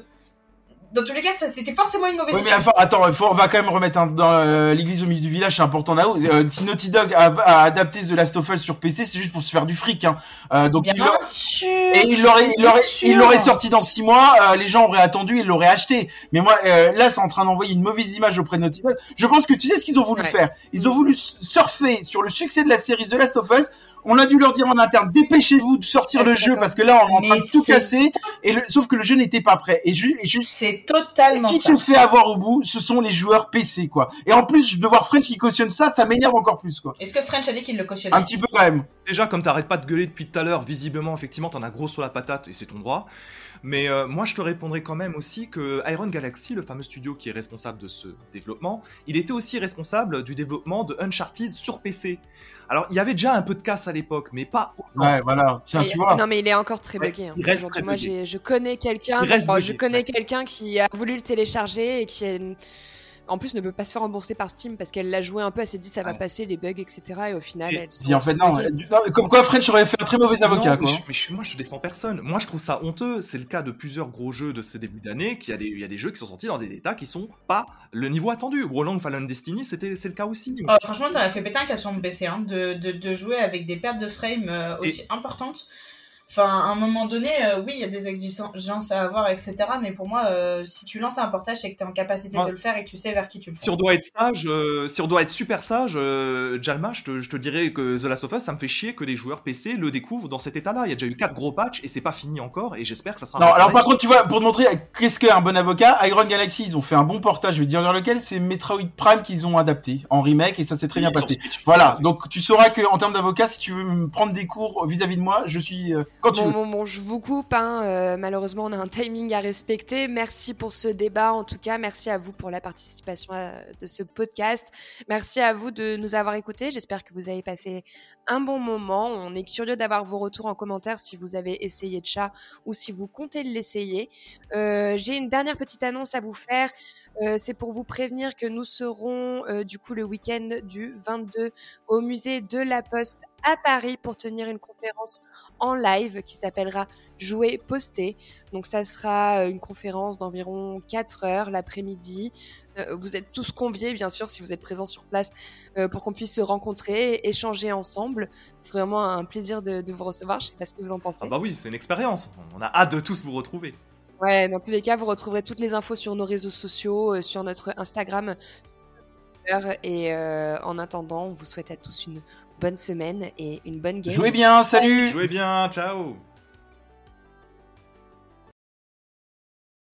dans tous les cas, c'était forcément une mauvaise oui, mais attends, on va quand même remettre dans euh, l'église au milieu du village, c'est important là. Euh, si Naughty Dog a, adapté The Last of Us sur PC, c'est juste pour se faire du fric. Hein. Euh, donc Bien il sûr, et il l'aurait, il l'aurait, il l'aurait sorti dans six mois. Euh, les gens auraient attendu, ils l'auraient acheté. Mais moi, euh, là, c'est en train d'envoyer une mauvaise image auprès de Naughty Dog. Je pense que tu sais ce qu'ils ont voulu faire. Ils ont voulu surfer sur le succès de la série The Last of Us On a dû leur dire en interne, dépêchez-vous de sortir le jeu parce que là, on est en train de tout casser. Et le... sauf que le jeu n'était pas prêt. Et, juste, c'est totalement qui se fait avoir au bout, ce sont les joueurs PC, quoi. Et en plus, de voir French qui cautionne ça, ça m'énerve encore plus, quoi. Est-ce que French a dit qu'il le cautionnait? Un petit peu quand même. Déjà, comme t'arrêtes pas de gueuler depuis tout à l'heure, visiblement, effectivement, t'en as gros sur la patate et c'est ton droit. Mais euh, moi, je te répondrai quand même aussi que Iron Galaxy, le fameux studio qui est responsable de ce développement, il était aussi responsable du développement de Uncharted sur PC. Alors, il y avait déjà un peu de casse à l'époque, mais pas Ouais, voilà. Tiens, tu vois. Non, mais il est encore très bugué. Hein. Il reste très Moi, bugué. je connais quelqu'un. je connais quelqu'un qui a voulu le télécharger et qui a en plus ne peut pas se faire rembourser par Steam parce qu'elle l'a joué un peu, elle s'est dit ça va passer les bugs, etc. Et au final, elle se en fait, non, Comme quoi, French aurait fait un très mauvais avocat. quoi. Mais, je, moi, je défends personne. Moi, je trouve ça honteux. C'est le cas de plusieurs gros jeux de ce début d'année. Qu'il y, a des, il y a des jeux qui sont sortis dans des états qui sont pas le niveau attendu. Roland Fallen Destiny, c'était c'est le cas aussi. Oh, franchement, ça m'a fait péter un cap sur mon PC hein, de, de, de, jouer avec des pertes de frame euh, aussi importantes. Enfin, à un moment donné, euh, oui, il y a des exigences à avoir, etc. Mais pour moi, euh, si tu lances un portage, c'est que tu es en capacité de le faire et que tu sais vers qui tu le fais. Si on doit être sage, euh, si on doit être super sage, Jalma, je te, je te, dirais que The Last of Us, ça me fait chier que des joueurs PC le découvrent dans cet état-là. Il y a déjà eu quatre gros patchs et c'est pas fini encore. Et j'espère que ça sera. Non, alors par contre, tu vois, pour te montrer qu'est-ce qu'est un bon avocat, Iron Galaxy, ils ont fait un bon portage. Je vais dire lequel, c'est Metroid Prime qu'ils ont adapté en remake et ça s'est très bien passé. Voilà, donc tu sauras que en termes d'avocat, si tu veux me prendre des cours vis-à-vis de moi, je suis quand tu veux je vous coupe. Hein. Euh, malheureusement, on a un timing à respecter. Merci pour ce débat. En tout cas, merci à vous pour la participation à, de ce podcast. Merci à vous de nous avoir écoutés. J'espère que vous avez passé un bon moment. On est curieux d'avoir vos retours en commentaire si vous avez essayé de chat ou si vous comptez l'essayer. Euh, J'ai une dernière petite annonce à vous faire. Euh, c'est pour vous prévenir que nous serons euh, du coup le week-end du 22 au musée de la Poste à Paris pour tenir une conférence en live qui s'appellera Jouer Poster. Donc ça sera euh, une conférence d'environ 4 heures l'après-midi. vous êtes tous conviés, bien sûr, si vous êtes présents sur place, pour qu'on puisse se rencontrer et échanger ensemble. C'est vraiment un plaisir de, vous recevoir. Je sais pas ce que vous en pensez. Ah bah oui, c'est une expérience. On a hâte de tous vous retrouver. Ouais, dans tous les cas, vous retrouverez toutes les infos sur nos réseaux sociaux, euh, sur notre Instagram. Et euh, en attendant, on vous souhaite à tous une bonne semaine et une bonne game. Jouez bien, salut Jouez bien, ciao